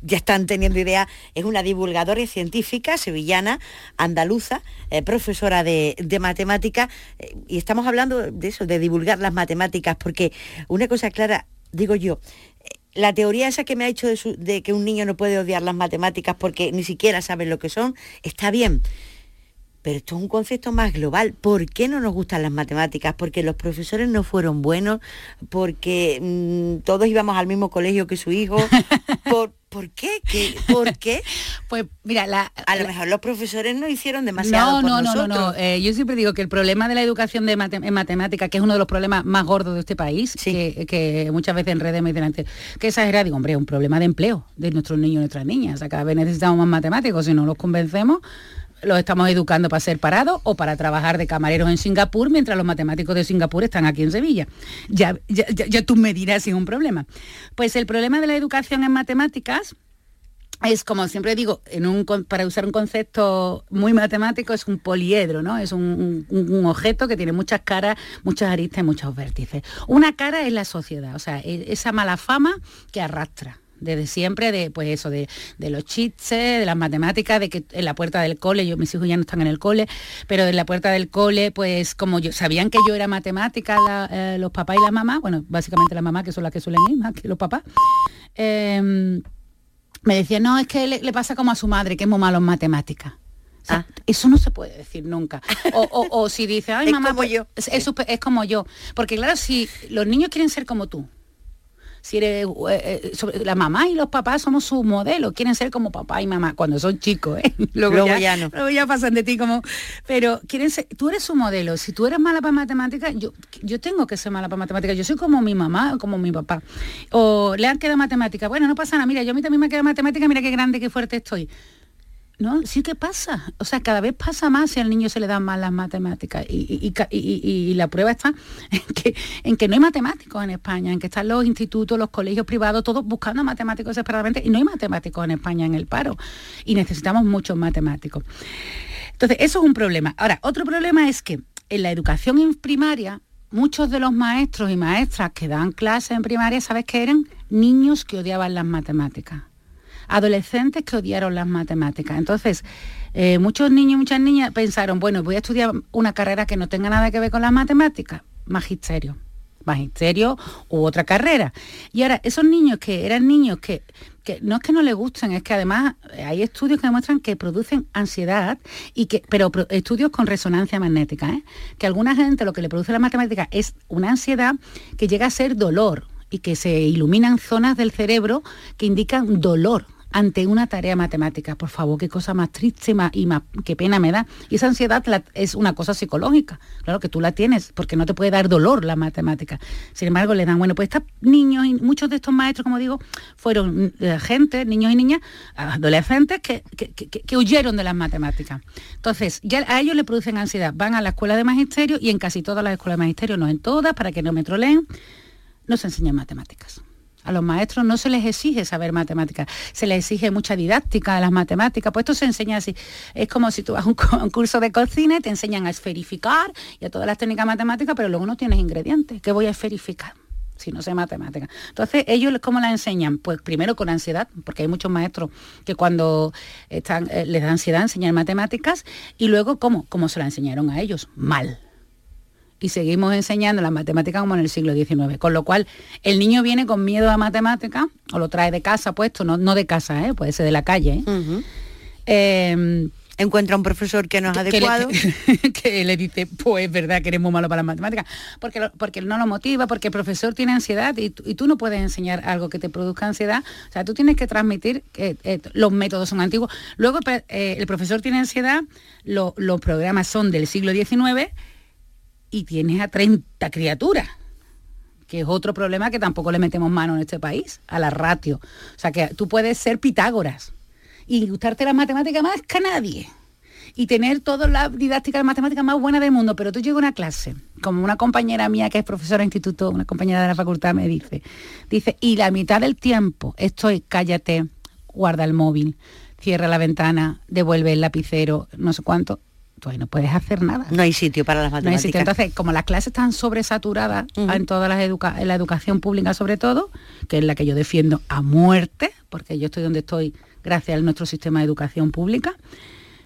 ya están teniendo idea, es una divulgadora científica sevillana, andaluza, eh, profesora de, de matemática, eh, y estamos hablando de eso, de divulgar las matemáticas, porque una cosa clara, digo yo, la teoría esa que me ha hecho de, de, que un niño no puede odiar las matemáticas porque ni siquiera sabe lo que son, está bien pero esto es un concepto más global. ¿Por qué no nos gustan las matemáticas? Porque los profesores no fueron buenos, porque mm, todos íbamos al mismo colegio que su hijo. (laughs) ¿Por, ¿por qué? ¿Qué? ¿Por qué? (laughs) Pues mira, la, a lo mejor los profesores no hicieron demasiado. No, por no, no, no, nosotros. no. Eh, yo siempre digo que el problema de la educación de mate- en matemática, que es uno de los problemas más gordos de este país, que, que muchas veces en redes me dicen antes, que exagera, digo, hombre, es un problema de empleo de nuestros niños y nuestras niñas. O sea, cada vez necesitamos más matemáticos, si no los convencemos, los estamos educando para ser parados o para trabajar de camareros en Singapur mientras los matemáticos de Singapur están aquí en Sevilla. Ya, ya, ya, ya tú me dirás si es un problema. Pues el problema de la educación en matemáticas es como siempre digo, en un, para usar un concepto muy matemático, es un poliedro, ¿no? Es un, un- un objeto que tiene muchas caras, muchas aristas y muchos vértices. Una cara es la sociedad, o sea, e- esa mala fama que arrastra desde siempre de pues eso de, de los chistes de las matemáticas de que en la puerta del cole yo mis hijos ya no están en el cole pero en la puerta del cole pues como yo sabían que yo era matemática la- eh, los papás y la mamá bueno básicamente las mamás que son las que suelen ir más que los papás em, me decía, no, es que le, le pasa como a su madre, que es muy malo en matemáticas. O sea, Eso no se puede decir nunca. O, o- o si dice, ay, (laughs) Es mamá, como pues, yo. Es, es súper- es como yo. Porque claro, si los niños quieren ser como tú, si eres eh, eh, sobre- la mamá y los papás somos su modelo, quieren ser como papá y mamá cuando son chicos, ¿eh? (laughs) Luego, Luego ya, ya no. luego ya pasan de ti como, pero quieren ser, tú eres su modelo, si tú eres mala para matemáticas, yo, yo tengo que ser mala para matemáticas, yo soy como mi mamá o como mi papá. O le han quedado matemáticas, bueno, no pasa nada, mira, yo a mí también me queda matemática, mira qué grande, qué fuerte estoy. No, sí que pasa. O sea, cada vez pasa más si al niño se le dan mal las matemáticas. Y, y- y la prueba está (laughs) en que, en que no hay matemáticos en España, en que están los institutos, los colegios privados, todos buscando matemáticos desesperadamente, y no hay matemáticos en España en el paro. Y necesitamos muchos matemáticos. Entonces, eso es un problema. Ahora, otro problema es que en la educación en primaria, muchos de los maestros y maestras que dan clases en primaria, ¿sabes qué eran? Niños que odiaban las matemáticas adolescentes que odiaron las matemáticas. Entonces, eh, muchos niños y muchas niñas pensaron, bueno, voy a estudiar una carrera que no tenga nada que ver con las matemáticas, magisterio, magisterio u otra carrera. Y ahora, esos niños que eran niños que, que no es que no les gusten, es que además eh, hay estudios que demuestran que producen ansiedad, y que, pero estudios con resonancia magnética, ¿eh? que a alguna gente lo que le produce la matemática es una ansiedad que llega a ser dolor y que se iluminan zonas del cerebro que indican dolor ante una tarea matemática. Por favor, qué cosa más triste más, y más- qué pena me da. Y esa ansiedad es una cosa psicológica. Claro que tú la tienes, porque no te puede dar dolor la matemática. Sin embargo, le dan, bueno, pues estos niños y muchos de estos maestros, como digo, fueron eh, gente, niños y niñas, adolescentes que- que huyeron de las matemáticas. Entonces, ya a ellos le producen ansiedad. Van a la escuela de magisterio y en casi todas las escuelas de magisterio, no en todas, para que no me troleen, no se enseñan matemáticas. A los maestros no se les exige saber matemáticas, se les exige mucha didáctica de las matemáticas, pues esto se enseña así. Es como si tú vas a un curso de cocina y te enseñan a esferificar y a todas las técnicas matemáticas, pero luego no tienes ingredientes. ¿Qué voy a esferificar? si no sé matemáticas. Entonces, ellos cómo la enseñan? Pues primero con ansiedad, porque hay muchos maestros que cuando están, eh, les da ansiedad enseñar matemáticas, y luego cómo, cómo se la enseñaron a ellos, mal y seguimos enseñando las matemáticas como en el siglo XIX. Con lo cual, el niño viene con miedo a matemáticas, o lo trae de casa puesto, no, no de casa, ¿eh? puede ser de la calle. ¿eh? Eh, Encuentra un profesor que no es que adecuado. le, (laughs) que le dice, pues es verdad que eres muy malo para las matemáticas, porque, lo- porque no lo motiva, porque el profesor tiene ansiedad y, tú- y tú no puedes enseñar algo que te produzca ansiedad. O sea, tú tienes que transmitir que eh, los métodos son antiguos. Luego eh, el profesor tiene ansiedad, lo- los programas son del siglo XIX y tienes a 30 criaturas que es otro problema que tampoco le metemos mano en este país, a la ratio. O sea, que tú puedes ser Pitágoras y gustarte las matemáticas más que nadie y tener toda la didáctica de matemáticas más buena del mundo, pero tú llegas a una clase, como una compañera mía que es profesora de instituto, una compañera de la facultad me dice, dice, y la mitad del tiempo estoy, cállate, guarda el móvil, cierra la ventana, devuelve el lapicero, no sé cuánto, tú ahí no puedes hacer nada. No hay sitio para las No hay matemáticas. sitio. Entonces, como las clases están sobresaturadas en todas las educa en la educación pública sobre todo, que es la que yo defiendo a muerte, porque yo estoy donde estoy gracias a nuestro sistema de educación pública,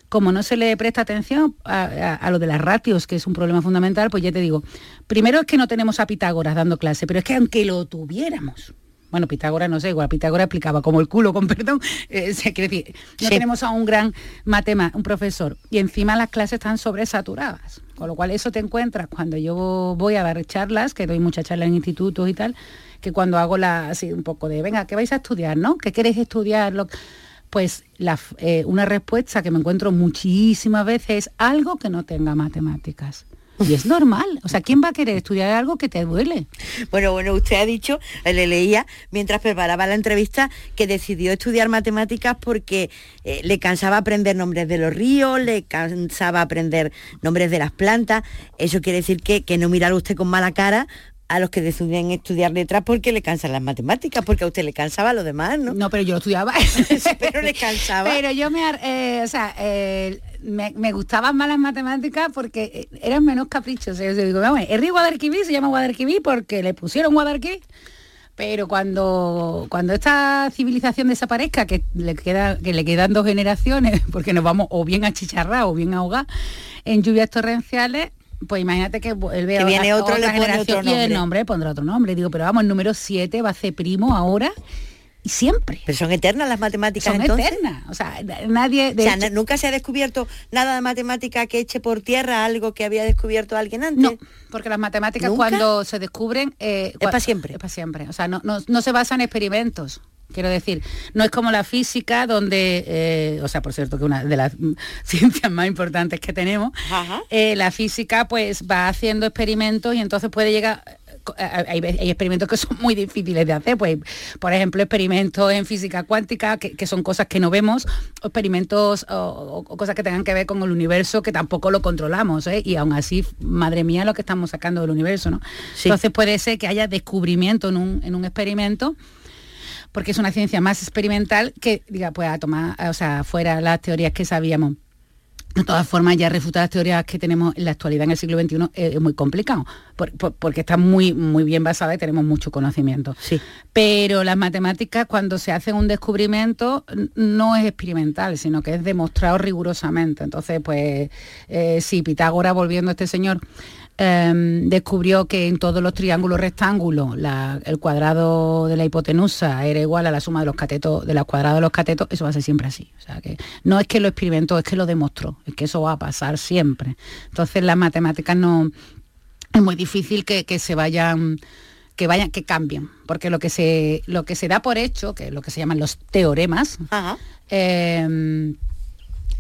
como no se le presta atención a, a- a lo de las ratios, que es un problema fundamental, pues ya te digo, primero es que no tenemos a Pitágoras dando clase, pero es que aunque lo tuviéramos, bueno, Pitágoras no sé, igual Pitágoras explicaba como el culo, con perdón, eh, se quiere decir, no tenemos a un gran matemático, un profesor, y encima las clases están sobresaturadas, con lo cual eso te encuentras cuando yo voy a dar charlas, que doy muchas charlas en institutos y tal, que cuando hago la, así un poco de, venga, ¿qué vais a estudiar, no? ¿Qué queréis estudiar? pues eh, una respuesta que me encuentro muchísimas veces es algo que no tenga matemáticas. Y es normal. O sea, ¿quién va a querer estudiar algo que te duele? Bueno, bueno, usted ha dicho, le leía mientras preparaba la entrevista, que decidió estudiar matemáticas porque eh, le cansaba aprender nombres de los ríos, le cansaba aprender nombres de las plantas. Eso quiere decir que, que no mirar usted con mala cara a los que deciden estudiar letras porque le cansan las matemáticas, porque a usted le cansaba lo demás, ¿no? No, pero yo lo estudiaba. (laughs) pero le cansaba. Pero yo me, eh, o sea, eh, me, gustaban más las matemáticas porque eh, eran menos caprichos. Yo digo, bueno, el río Guadalquivir se llama Guadalquivir porque le pusieron Guadalquivir. Pero cuando, cuando esta civilización desaparezca, que le, queda, que le quedan dos generaciones, (laughs) porque nos vamos o bien a chicharrar o bien a ahogar en lluvias torrenciales, pues imagínate que él ve que viene otro, otra generación otro y el nombre pondrá otro nombre. Digo, pero vamos, el número 7 va a ser primo ahora y siempre. Pero son eternas las matemáticas son eternas. O sea, nadie. o sea, nunca se ha descubierto nada de matemática que eche por tierra algo que había descubierto alguien antes. No, porque las matemáticas cuando se descubren. Eh, es para siempre. Es para siempre. O sea, no, no, no se basan en experimentos. Quiero decir, no es como la física donde, eh, o sea, por cierto que una de las (laughs) ciencias más importantes que tenemos, eh, la física pues va haciendo experimentos y entonces puede llegar eh, hay, experimentos que (laughs) son muy difíciles de hacer, pues por ejemplo experimentos en física cuántica, que, son cosas que no vemos, o experimentos o, cosas que tengan que ver con el universo que tampoco lo controlamos, y aún así, madre mía, lo que estamos sacando del universo, ¿no? Entonces puede ser que haya descubrimiento en un, en un experimento porque es una ciencia más experimental que diga, pueda tomar, o sea, fuera las teorías que sabíamos. De todas formas, ya refutar las teorías que tenemos en la actualidad en el siglo XXI es, muy complicado, porque está muy, muy bien basada y tenemos mucho conocimiento. Sí. Pero las matemáticas, cuando se hace un descubrimiento, no es experimental, sino que es demostrado rigurosamente. Entonces, pues, eh, si Pitágoras, volviendo a este señor, Em, descubrió que en todos los triángulos rectángulos el cuadrado de la hipotenusa era igual a la suma de los catetos, de los cuadrados de los catetos, eso va a ser siempre así. O sea que no es que lo experimentó, es que lo demostró, es que eso va a pasar siempre. Entonces las matemáticas no es muy difícil que, se vayan que vayan, que cambien, porque lo que se lo que se da por hecho, que es lo que se llaman los teoremas, em,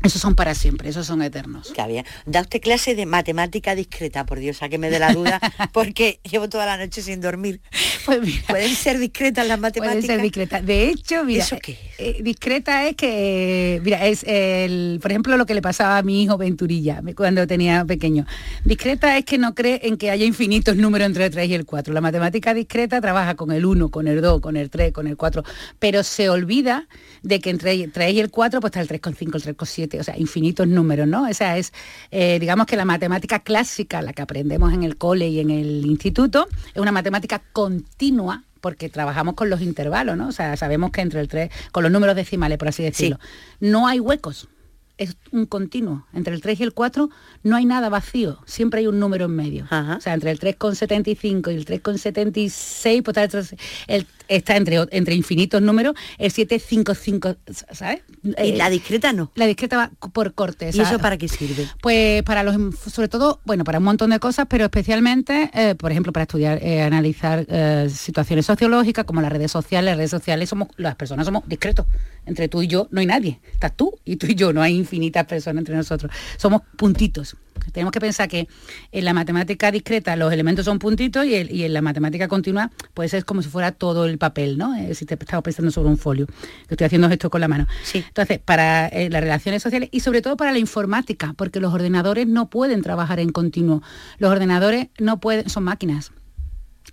esos son para siempre, esos son eternos. Qué bien. Da usted clase de matemática discreta, por Dios, a que me dé la duda, (laughs) porque llevo toda la noche sin dormir. Pues ¿Pueden ser discretas las matemáticas? Pueden ser discretas. De hecho, mira, ¿Eso qué? Eh, discreta es que, mira, es el, por ejemplo, lo que le pasaba a mi hijo Venturilla cuando tenía pequeño. Discreta es que no cree en que haya infinitos números entre el 3 y el 4. La matemática discreta trabaja con el 1, con el 2, con el 3, con el 4, pero se olvida de que entre el 3 y el 4 pues está el 3 con 5, el 3 con 7 o sea, infinitos números, ¿no? Esa es, eh, digamos que la matemática clásica, la que aprendemos en el cole y en el instituto, es una matemática continua porque trabajamos con los intervalos, ¿no? O sea, sabemos que entre el 3, con los números decimales, por así decirlo, no hay huecos es un continuo. Entre el 3 y el 4 no hay nada vacío, siempre hay un número en medio. O sea, entre el 3,75 y el 3,76, pues el, está entre, entre infinitos números, el 755, ¿sabes? ¿Y la discreta no? La discreta va por corte. ¿Y eso para qué sirve? Pues para los, sobre todo, bueno, para un montón de cosas, pero especialmente, eh, por ejemplo, para estudiar, eh, analizar eh, situaciones sociológicas, como las redes sociales. Las redes sociales somos, las personas somos discretos. Entre tú y yo no hay nadie. Estás tú y tú y yo, no hay infinitas personas entre nosotros. Somos puntitos. Tenemos que pensar que en la matemática discreta los elementos son puntitos y, en la matemática continua pues es como si fuera todo el papel, ¿no? Eh, si te estamos pensando sobre un folio. Estoy haciendo esto con la mano. Entonces, para eh, las relaciones sociales y sobre todo para la informática, porque los ordenadores no pueden trabajar en continuo. Los ordenadores no pueden, son máquinas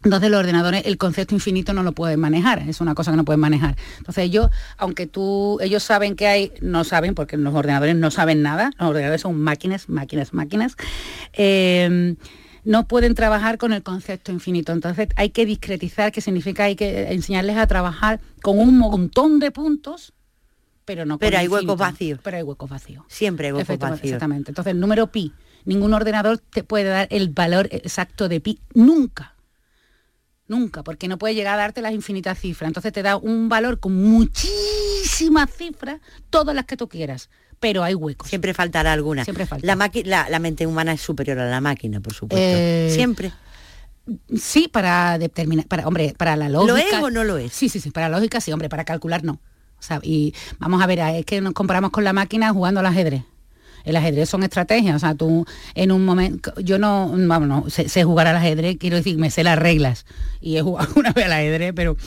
entonces los ordenadores, el concepto infinito no lo pueden manejar, es una cosa que no pueden manejar. Entonces ellos, aunque tú, ellos saben que hay, no saben, porque los ordenadores no saben nada, los ordenadores son máquinas, máquinas, máquinas, em, no pueden trabajar con el concepto infinito. Entonces hay que discretizar, que significa hay que enseñarles a trabajar con un montón de puntos, pero no Pero hay huecos vacíos. Pero hay huecos vacíos. Siempre hay huecos vacíos. Exactamente. Entonces el número pi, ningún ordenador te puede dar el valor exacto de pi, nunca nunca, porque no puede llegar a darte las infinitas cifras. Entonces te da un valor con muchísimas cifras, todas las que tú quieras, pero hay huecos. Siempre faltará alguna. Siempre falta. La, la mente humana es superior a la máquina, por supuesto. Eh, Siempre. Sí, para determinar, para, hombre, para la lógica. ¿Lo es o no lo es? Sí, sí, sí, para la lógica sí, hombre, para calcular no. O sea, y vamos a ver, es que nos comparamos con la máquina jugando al ajedrez. El ajedrez son estrategias, o sea, tú en un momento, yo no, vamos, no, sé, sé jugar al ajedrez, quiero decir, me sé las reglas y he jugado (laughs) una vez al ajedrez, pero,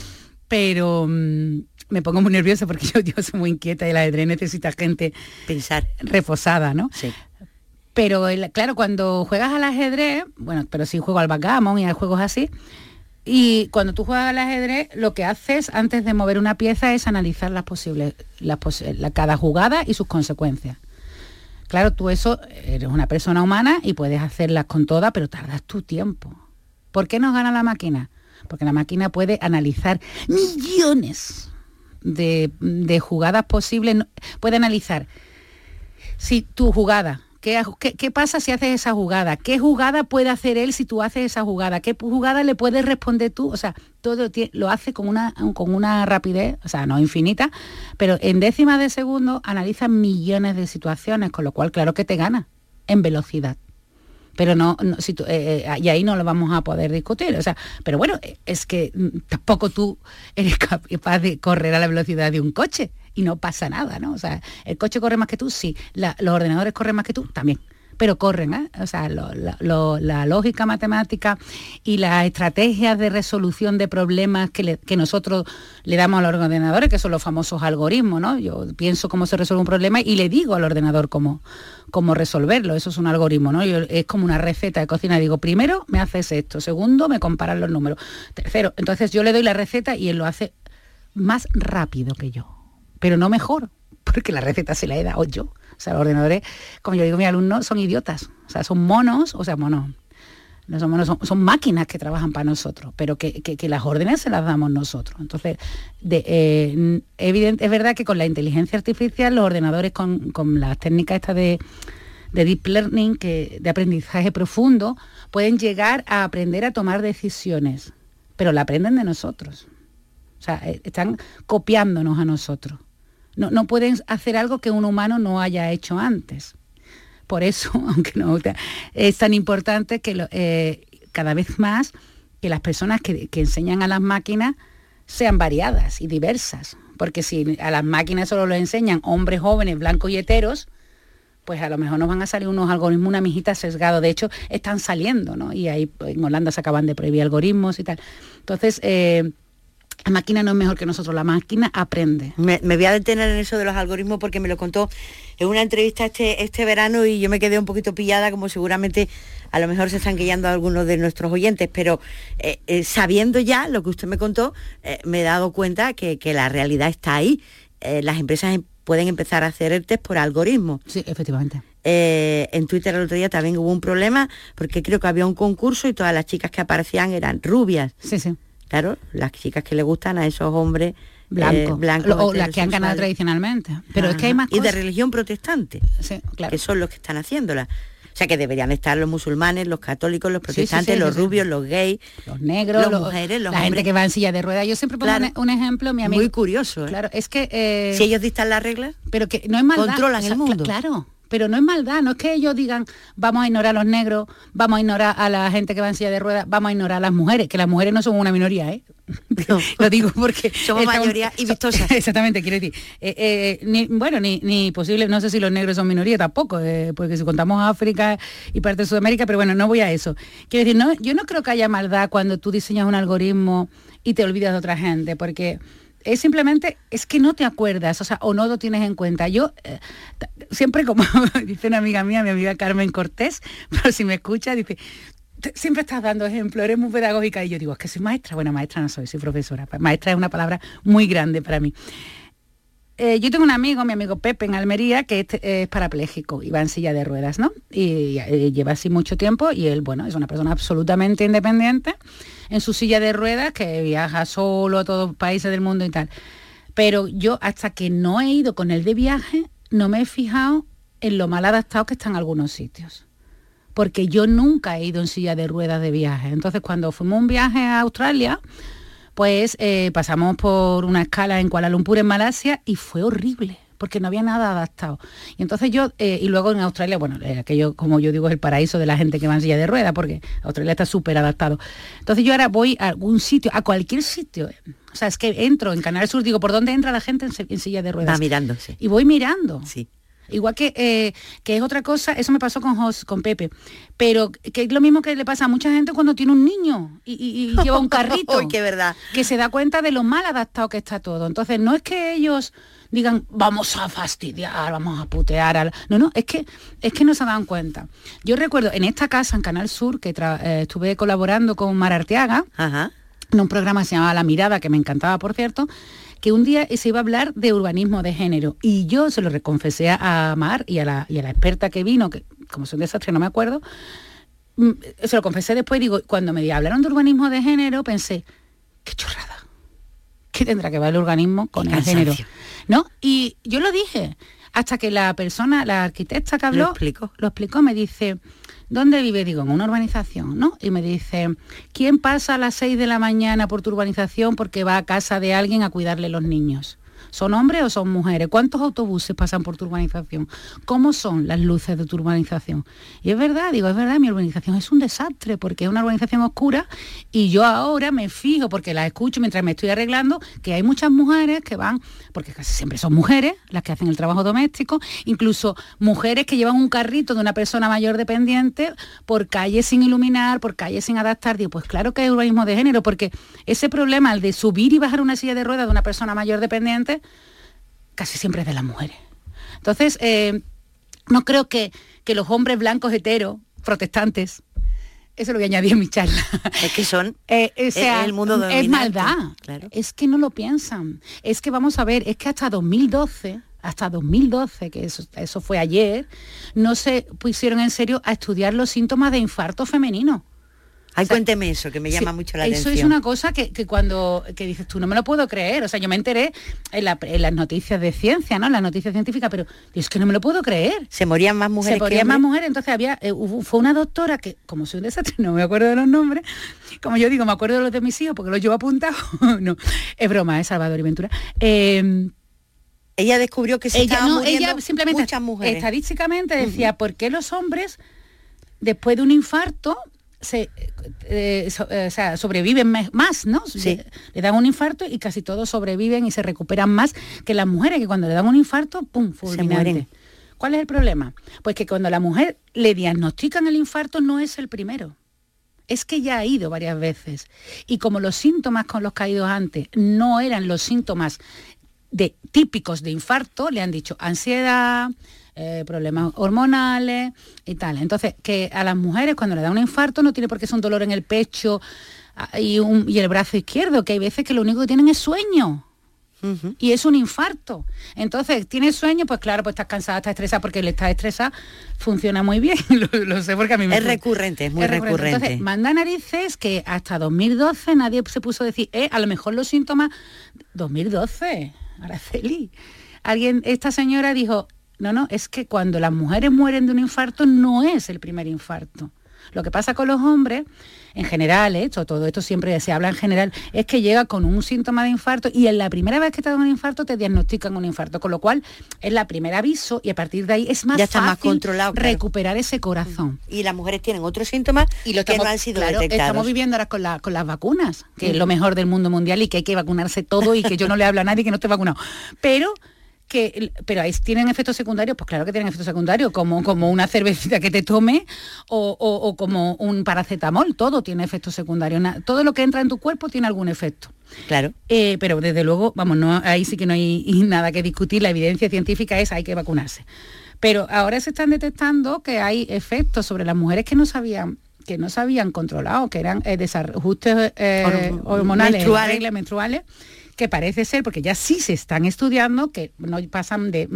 pero mm, me pongo muy nerviosa porque (laughs) yo, yo soy muy inquieta y el ajedrez necesita gente pensar reforzada, ¿no? Sí. Pero el- claro, cuando juegas al ajedrez, bueno, pero sí juego al backgammon y hay juegos así, y cuando tú juegas al ajedrez, lo que haces antes de mover una pieza es analizar las posibles, las posi- la- cada jugada y sus consecuencias. Claro, tú eso, eres una persona humana y puedes hacerlas con todas, pero tardas tu tiempo. ¿Por qué nos gana la máquina? Porque la máquina puede analizar millones de, de jugadas posibles, puede analizar si tu jugada, ¿qué, pasa si haces esa jugada? ¿Qué jugada puede hacer él si tú haces esa jugada? ¿Qué jugada le puedes responder tú? O sea, todo lo hace con una, con una rapidez, o sea, no infinita, pero en décimas de segundo analiza millones de situaciones, con lo cual claro que te gana en velocidad pero no, si tú- eh, eh, y ahí no lo vamos a poder discutir o sea pero bueno es que mm, tampoco tú eres capaz de correr a la velocidad de un coche y no pasa nada no o sea el coche corre más que tú sí. Los ordenadores corren más que tú también. Pero corren, ¿eh? o sea, la, lógica matemática y las estrategias de resolución de problemas que, nosotros le damos a los ordenadores, que son los famosos algoritmos, ¿no? Yo pienso cómo se resuelve un problema y le digo al ordenador cómo, cómo resolverlo, eso es un algoritmo, ¿no? Es como una receta de cocina, digo, primero me haces esto, segundo me comparan los números, tercero, entonces yo le doy la receta y él lo hace más rápido que yo, pero no mejor, porque la receta se la he dado yo. O sea, los ordenadores, como yo digo, mis alumnos son idiotas. O sea, son monos, o sea, monos. No son monos, son, máquinas que trabajan para nosotros, pero que, que- las órdenes se las damos nosotros. Entonces, eh, es verdad que con la inteligencia artificial, los ordenadores con, con las técnicas estas de, de deep learning, que, de aprendizaje profundo, pueden llegar a aprender a tomar decisiones, pero la aprenden de nosotros. O sea, eh, están copiándonos a nosotros. No, no pueden hacer algo que un humano no haya hecho antes. Por eso, (laughs) aunque no es tan importante que eh, cada vez más que las personas que, que enseñan a las máquinas sean variadas y diversas. Porque si a las máquinas solo lo enseñan hombres jóvenes, blancos y heteros, pues a lo mejor nos van a salir unos algoritmos, una mijita sesgado. De hecho, están saliendo, ¿no? Y ahí en Holanda se acaban de prohibir algoritmos y tal. Entonces, eh, la máquina no es mejor que nosotros, la máquina aprende. Me, me voy a detener en eso de los algoritmos porque me lo contó en una entrevista este, este verano y yo me quedé un poquito pillada, como seguramente a lo mejor se están guiando algunos de nuestros oyentes, pero eh, eh, sabiendo ya lo que usted me contó, eh, me he dado cuenta que, que la realidad está ahí. Las empresas em- pueden empezar a hacer el test por algoritmos. Sí, efectivamente. Eh, en Twitter el otro día también hubo un problema porque creo que había un concurso y todas las chicas que aparecían eran rubias. Sí, sí. Claro, las chicas que le gustan a esos hombres Blanco. eh, blancos. O las que han ganado tradicionalmente. Pero es que hay más Y de cosas. religión protestante, Sí, claro. que son los que están haciéndola. O sea que deberían estar los musulmanes, los católicos, los Sí, sí, protestantes, sí, los rubios, los gays, los negros, las los- mujeres, los la gente hombres. que va en silla de ruedas. Yo siempre pongo Claro. un, ejemplo, mi amigo. Muy curioso. ¿eh? Claro, es que... eh, Si ellos dictan las reglas, pero que no es maldad. controlan el mundo. claro, pero no es maldad, no es que ellos digan vamos a ignorar a los negros, vamos a ignorar a la gente que va en silla de ruedas, vamos a ignorar a las mujeres, que las mujeres no son una minoría, ¿eh? (laughs) Lo digo porque Somos estamos- mayoría y vistosas. (laughs) Exactamente, quiero decir. eh, eh, ni, bueno, ni, ni posible, no sé si los negros son minoría tampoco, eh, porque si contamos África y parte de Sudamérica, pero bueno, no voy a eso. Quiero decir, no, yo no creo que haya maldad cuando tú diseñas un algoritmo y te olvidas de otra gente, porque es simplemente, es que no te acuerdas, o sea, o no lo tienes en cuenta. Yo eh, siempre como (laughs) dice una amiga mía, mi amiga Carmen Cortés, (laughs) pero si me escucha, dice, "Te- siempre estás dando ejemplo, eres muy pedagógica. Y yo digo, es que soy maestra. Bueno, maestra no soy, soy profesora. Maestra es una palabra muy grande para mí. Eh, yo tengo un amigo, mi amigo Pepe en Almería, que es, es parapléjico y va en silla de ruedas, ¿no? Y eh, lleva así mucho tiempo y él, bueno, es una persona absolutamente independiente en su silla de ruedas que viaja solo a todos los países del mundo y tal. Pero yo hasta que no he ido con él de viaje, no me he fijado en lo mal adaptado que están algunos sitios. porque yo nunca he ido en silla de ruedas de viaje. Entonces, cuando fuimos un viaje a Australia, pues eh, pasamos por una escala en Kuala Lumpur, en Malasia, y fue horrible porque no había nada adaptado. Y entonces yo, eh, y luego en Australia, bueno, eh, aquello, como yo digo, es el paraíso de la gente que va en silla de ruedas, porque Australia está súper adaptado. Entonces yo ahora voy a algún sitio, a cualquier sitio. O sea, es que entro en Canal Sur, digo, ¿por dónde entra la gente en, silla de ruedas? Va mirando, sí. Y voy mirando. Sí. Igual que, eh, que es otra cosa, eso me pasó con con Pepe, pero que es lo mismo que le pasa a mucha gente cuando tiene un niño y, (laughs) lleva un carrito. Uy, qué verdad. Que se da cuenta de lo mal adaptado que está todo. Entonces, no es que ellos digan, vamos a fastidiar, vamos a putear. No, no, es que, es que no se dan cuenta. Yo recuerdo en esta casa, en Canal Sur, que eh, estuve colaborando con Mar Arteaga, en un programa que se llamaba La Mirada, que me encantaba, por cierto, que un día se iba a hablar de urbanismo de género. Y yo se lo reconfesé a Mar y a la, y a la experta que vino, que como son desastre, no me acuerdo, mm, se lo confesé después, digo, cuando me hablaron de urbanismo de género, pensé, qué chorrada. ¿Qué tendrá que ver el urbanismo con el género? ¿No? Y yo lo dije, hasta que la persona, la arquitecta que habló, lo explicó, lo explicó me dice, ¿dónde vive? Digo, en una urbanización, ¿no? Y me dice, ¿quién pasa a las 6 de la mañana por tu urbanización porque va a casa de alguien a cuidarle los niños? ¿Son hombres o son mujeres? ¿Cuántos autobuses pasan por tu urbanización? ¿Cómo son las luces de tu urbanización? Y es verdad, digo, es verdad, mi urbanización es un desastre porque es una urbanización oscura y yo ahora me fijo, porque la escucho mientras me estoy arreglando, que hay muchas mujeres que van, porque casi siempre son mujeres las que hacen el trabajo doméstico, incluso mujeres que llevan un carrito de una persona mayor dependiente por calles sin iluminar, por calles sin adaptar. Digo, pues claro que es urbanismo de género, porque ese problema, el de subir y bajar una silla de ruedas de una persona mayor dependiente, casi siempre es de las mujeres. Entonces, eh, no creo que, los hombres blancos heteros, protestantes, eso lo voy a añadir en mi charla. Es que son (laughs) eh, el mundo Es maldad. Es que no lo piensan. Es que vamos a ver, es que hasta 2012, hasta 2012, que eso, eso fue ayer, no se pusieron en serio a estudiar los síntomas de infarto femenino. Ay, cuénteme eso, que me llama mucho la atención. Eso es una cosa que, cuando que dices tú, no me lo puedo creer. O sea, yo me enteré en, las noticias de ciencia, ¿no? Las noticias científicas, pero es que no me lo puedo creer. Se morían más mujeres. Se morían más mujeres. Entonces había, eh, fue una doctora que, como soy un desastre, (laughs) no me acuerdo de los nombres. Como yo digo, me acuerdo de los de mis hijos porque los llevo apuntados. (laughs) no, es broma, es Salvador y Ventura. Em, ella descubrió que se ella, estaban ella simplemente muchas mujeres. Estadísticamente decía, ¿por qué los hombres después de un infarto se, eh, eh, sobreviven más, ¿no? Le, dan un infarto y casi todos sobreviven y se recuperan más que las mujeres, que cuando le dan un infarto, ¡pum!, fulminante. ¿Cuál es el problema? Pues que cuando la mujer le diagnostican el infarto no es el primero. Es que ya ha ido varias veces. Y como los síntomas con los caídos antes no eran los síntomas de, típicos de infarto, le han dicho ansiedad, eh, problemas hormonales y tal. Entonces, que a las mujeres cuando le da un infarto no tiene por qué ser un dolor en el pecho ah, y, el brazo izquierdo, que hay veces que lo único que tienen es sueño. Y es un infarto. Entonces, ¿tienes sueño? Pues claro, pues estás cansada, estás estresada, porque el estar estresada funciona muy bien. (laughs) lo, sé porque a mí me... Es recurrente, es muy recurrente. Entonces, manda narices que hasta 2012 nadie se puso a decir, eh, a lo mejor los síntomas... 2012, Araceli. Alguien, esta señora dijo, no, no, es que cuando las mujeres mueren de un infarto no es el primer infarto. Lo que pasa con los hombres, en general, ¿eh? todo esto siempre se habla en general, es que llega con un síntoma de infarto y en la primera vez que te dan un infarto te diagnostican un infarto, con lo cual es la primer aviso y a partir de ahí es más fácil más controlado, recuperar ese corazón. Y las mujeres tienen otros síntomas y lo que no han sido claro, Estamos viviendo ahora con, con las vacunas, que es lo mejor del mundo mundial y que hay que vacunarse todo y que yo no le hablo a nadie que no esté vacunado. Pero que, pero ahí tienen efectos secundarios, pues claro que tienen efectos secundarios, como, como una cervecita que te tome o, como un paracetamol, todo tiene efectos secundarios. todo lo que entra en tu cuerpo tiene algún efecto. Claro. Eh, pero desde luego, vamos, no, ahí sí que no hay (laughs) nada que discutir, la evidencia científica es hay que vacunarse. Pero ahora se están detectando que hay efectos sobre las mujeres que no sabían que no se habían controlado, que eran eh, desajustes eh, hormonales, reglas menstruales que parece ser, porque ya sí se están estudiando, que no pasan de,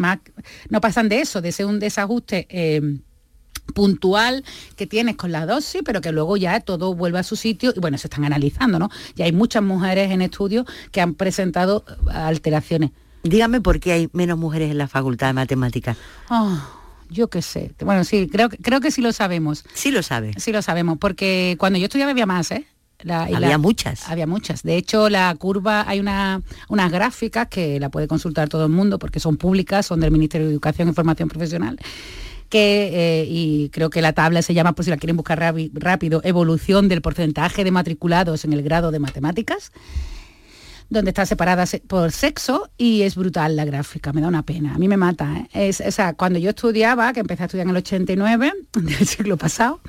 no pasan de eso, de ser un desajuste. Eh, puntual que tienes con la dosis, pero que luego ya todo vuelve a su sitio y bueno, se están analizando, ¿no? Y hay muchas mujeres en estudios que han presentado alteraciones. Dígame por qué hay menos mujeres en la facultad de matemáticas. Ah, Yo qué sé. Bueno, sí, creo, creo que sí lo sabemos. Sí lo sabe. Sí lo sabemos, porque cuando yo estudiaba había más, ¿eh? Había muchas. Había muchas. De hecho, la curva, hay una, unas gráficas que la puede consultar todo el mundo porque son públicas, son del Ministerio de Educación y Formación Profesional que, eh, y creo que la tabla se llama, por si la quieren buscar rápido, evolución del porcentaje de matriculados en el grado de matemáticas donde está separada por sexo y es brutal la gráfica, me da una pena, a mí me mata. ¿eh? Es, o sea, cuando yo estudiaba, que empecé a estudiar en el 89 (laughs) del siglo pasado,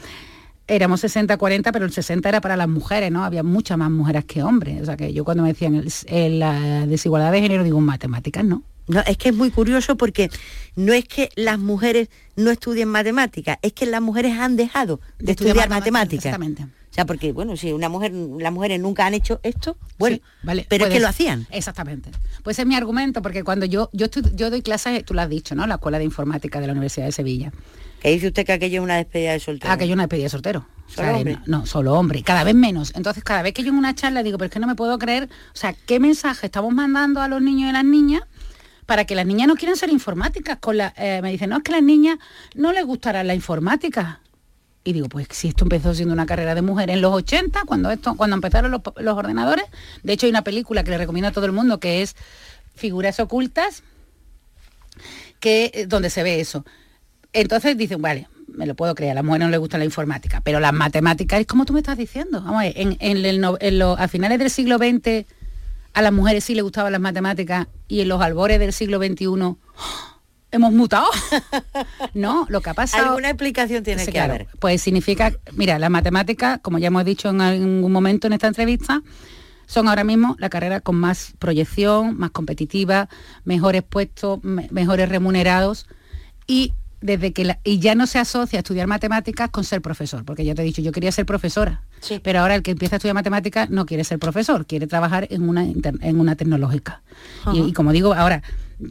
éramos 60-40, pero el 60 era para las mujeres, ¿no? Había muchas más mujeres que hombres. O sea que yo cuando me decían la desigualdad de género digo matemáticas, ¿no? No, es que es muy curioso porque no es que las mujeres no estudien matemáticas, es que las mujeres han dejado de, estudiar, matemáticas. Exactamente. O sea, porque, bueno, si una mujer, las mujeres nunca han hecho esto, bueno, vale, pero es que lo hacían. Exactamente. Pues es mi argumento, porque cuando yo, yo, yo doy clases, tú lo has dicho, ¿no? La Escuela de Informática de la Universidad de Sevilla. ¿Qué dice usted que aquello es una despedida de soltero? Aquello es una despedida de soltero. ¿Solo hombre? No, solo hombre, cada vez menos. Entonces, cada vez que yo en una charla digo, pero es que no me puedo creer, o sea, ¿qué mensaje estamos mandando a los niños y las niñas para que las niñas no quieran ser informáticas? Con la, eh, me dicen, no, es que a las niñas no les gustará la informática. Y digo, pues si esto empezó siendo una carrera de mujeres en los 80, cuando, esto, cuando empezaron los, los ordenadores, de hecho hay una película que le recomiendo a todo el mundo que es Figuras Ocultas, que, eh, donde se ve eso. Entonces dicen, vale, me lo puedo creer, a las mujeres no les gusta la informática, pero las matemáticas es como tú me estás diciendo. Vamos a ver, en, en, a finales del siglo XX a las mujeres sí les gustaban las matemáticas y en los albores del siglo XXI (gasps) hemos mutado. (laughs) no, lo que ha pasado... ¿Alguna explicación tiene que haber? Pues significa, mira, las matemáticas, como ya hemos dicho en algún momento en esta entrevista, son ahora mismo la carrera con más proyección, más competitiva, mejores puestos, mejores remunerados y desde que y ya no se asocia a estudiar matemáticas con ser profesor, porque ya te he dicho, yo quería ser profesora, pero ahora el que empieza a estudiar matemáticas no quiere ser profesor, quiere trabajar en una, en una tecnológica. y, como digo, ahora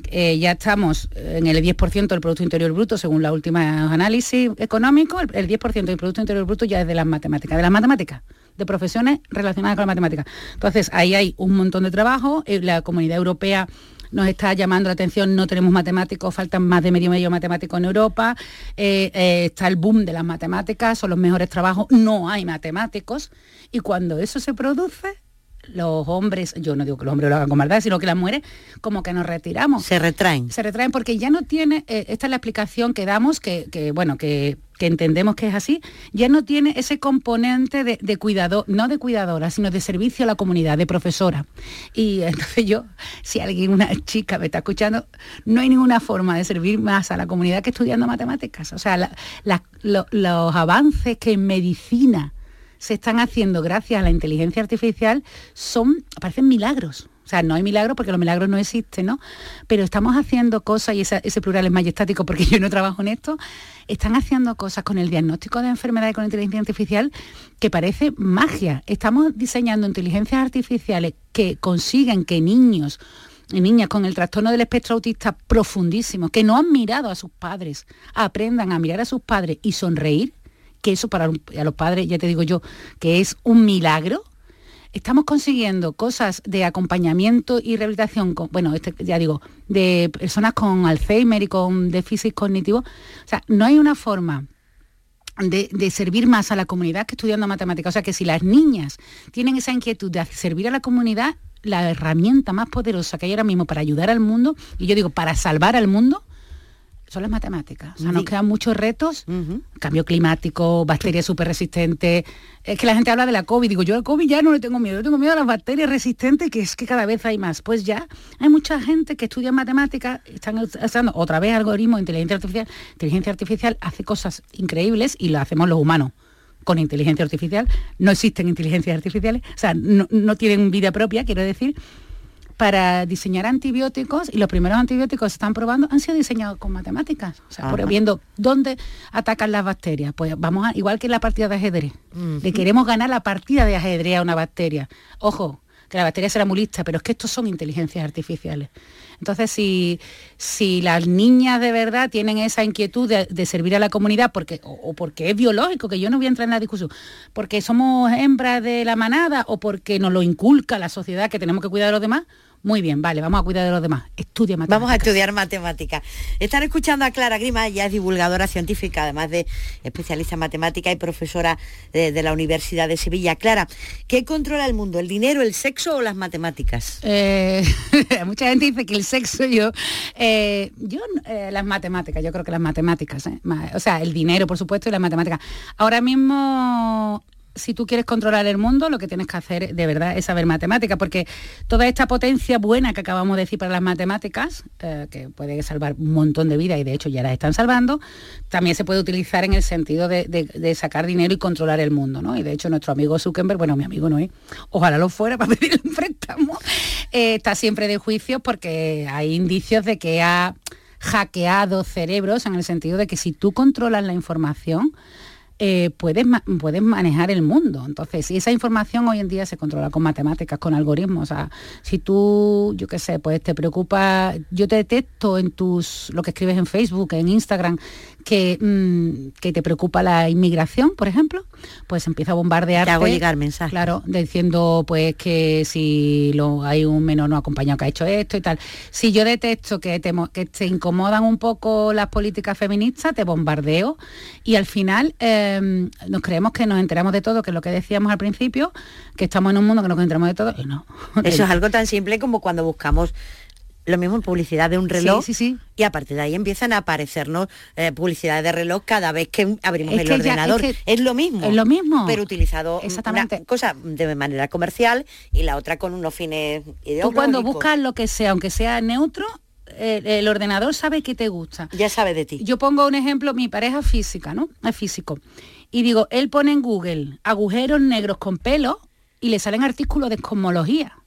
eh, ya estamos en el 10% del Producto Interior Bruto, según la última análisis económico, el, 10% del Producto Interior Bruto ya es de las matemáticas, de las matemáticas de profesiones relacionadas con la matemática. Entonces, ahí hay un montón de trabajo, eh, la comunidad europea nos está llamando la atención, no tenemos matemáticos, faltan más de medio medio matemáticos en Europa, eh, eh, está el boom de las matemáticas, son los mejores trabajos, no hay matemáticos, y cuando eso se produce, los hombres, yo no digo que los hombres lo hagan con maldad, sino que las mujeres como que nos retiramos. Se retraen. Se retraen porque ya no tiene, eh, esta es la explicación que damos, que, bueno, que, entendemos que es así, ya no tiene ese componente de, de, cuidado, no de cuidadora, sino de servicio a la comunidad, de profesora. Y (laughs) entonces yo, si alguien, una chica me está escuchando, no hay ninguna forma de servir más a la comunidad que estudiando matemáticas. O sea, los avances que en medicina, se están haciendo gracias a la inteligencia artificial son, parecen milagros. O sea, no hay milagros porque los milagros no existen, ¿no? Pero estamos haciendo cosas, y ese plural es majestático porque (laughs) yo no trabajo en esto, están haciendo cosas con el diagnóstico de enfermedades con inteligencia artificial que parece magia. Estamos diseñando inteligencias artificiales que consiguen que niños y niñas con el trastorno del espectro autista profundísimo, que no han mirado a sus padres, aprendan a mirar a sus padres y sonreír que eso para los padres, ya te digo yo, que es un milagro. Estamos consiguiendo cosas de acompañamiento y rehabilitación, bueno, este, ya digo, de personas con Alzheimer y con déficit cognitivo. O sea, no hay una forma de, de, servir más a la comunidad que estudiando matemáticas. O sea que si las niñas tienen esa inquietud de servir a la comunidad, la herramienta más poderosa que hay ahora mismo para ayudar al mundo, y yo digo, para salvar al mundo, son las matemáticas. O sea, nos quedan muchos retos, cambio climático, bacterias súper resistentes. Es que la gente habla de la COVID, digo, yo al COVID ya no le tengo miedo, yo tengo miedo a las bacterias resistentes, que es que cada vez hay más. Pues ya hay mucha gente que estudia matemáticas, están usando otra vez algoritmos, inteligencia artificial. Inteligencia artificial hace cosas increíbles y lo hacemos los humanos con inteligencia artificial. No existen inteligencias artificiales, o sea, no, no tienen vida propia, quiero decir para diseñar antibióticos y los primeros antibióticos que se están probando han sido diseñados con matemáticas, o sea, viendo dónde atacan las bacterias. Pues vamos a, igual que en la partida de ajedrez, le queremos ganar la partida de ajedrez a una bacteria. Ojo, que la bacteria será muy lista, pero es que estos son inteligencias artificiales. Entonces, si, si las niñas de verdad tienen esa inquietud de, servir a la comunidad, porque, o, porque es biológico, que yo no voy a entrar en la discusión, porque somos hembras de la manada o porque nos lo inculca la sociedad que tenemos que cuidar a los demás, Muy bien, vale, vamos a cuidar de los demás. Estudia matemáticas. Vamos a estudiar matemáticas. Están escuchando a Clara Grima, ella es divulgadora científica, además de especialista en matemática y profesora de, de la Universidad de Sevilla. Clara, ¿qué controla el mundo? ¿El dinero, el sexo o las matemáticas? Eh, (laughs) mucha gente dice que el sexo, yo, eh, yo eh, las matemáticas, yo creo que las matemáticas, eh, ma- o sea, el dinero, por supuesto, y las matemáticas. Ahora mismo si tú quieres controlar el mundo, lo que tienes que hacer de verdad es saber matemática, porque toda esta potencia buena que acabamos de decir para las matemáticas, eh, que puede salvar un montón de vidas y de hecho ya las están salvando, también se puede utilizar en el sentido de, sacar dinero y controlar el mundo, ¿no? Y de hecho nuestro amigo Zuckerberg, bueno, mi amigo no es, ojalá lo fuera para (laughs) pedirle un eh, está siempre de juicio porque hay indicios de que ha hackeado cerebros en el sentido de que si tú controlas la información, eh, puedes, ma- puedes manejar el mundo. Entonces, si esa información hoy en día se controla con matemáticas, con algoritmos, o sea, si tú, yo qué sé, pues te preocupa, yo te detecto en tus, lo que escribes en Facebook, en Instagram, que, mm, que te preocupa la inmigración, por ejemplo, pues empieza a bombardear. Te hago llegar mensajes. Claro, diciendo pues que si lo, hay un menor no acompañado que ha hecho esto y tal. Si yo detecto que te, que te incomodan un poco las políticas feministas, te bombardeo y al final eh, nos creemos que nos enteramos de todo, que es lo que decíamos al principio, que estamos en un mundo que nos enteramos de todo y no. (laughs) Eso es algo tan simple como cuando buscamos lo mismo en publicidad de un reloj Sí, sí, sí. y a partir de ahí empiezan a aparecernos eh, publicidad de reloj cada vez que abrimos Es el que ya- es ordenador. que- es lo mismo. es lo mismo. Pero utilizado Exactamente. una cosa de manera comercial y la otra con unos fines ideológicos. Tú cuando buscas lo que sea, aunque sea neutro, el, el ordenador sabe que te gusta. Ya sabe de ti. Yo pongo un ejemplo, mi pareja física, ¿no? Es físico. Y digo, él pone en Google agujeros negros con pelo y le salen artículos de cosmología.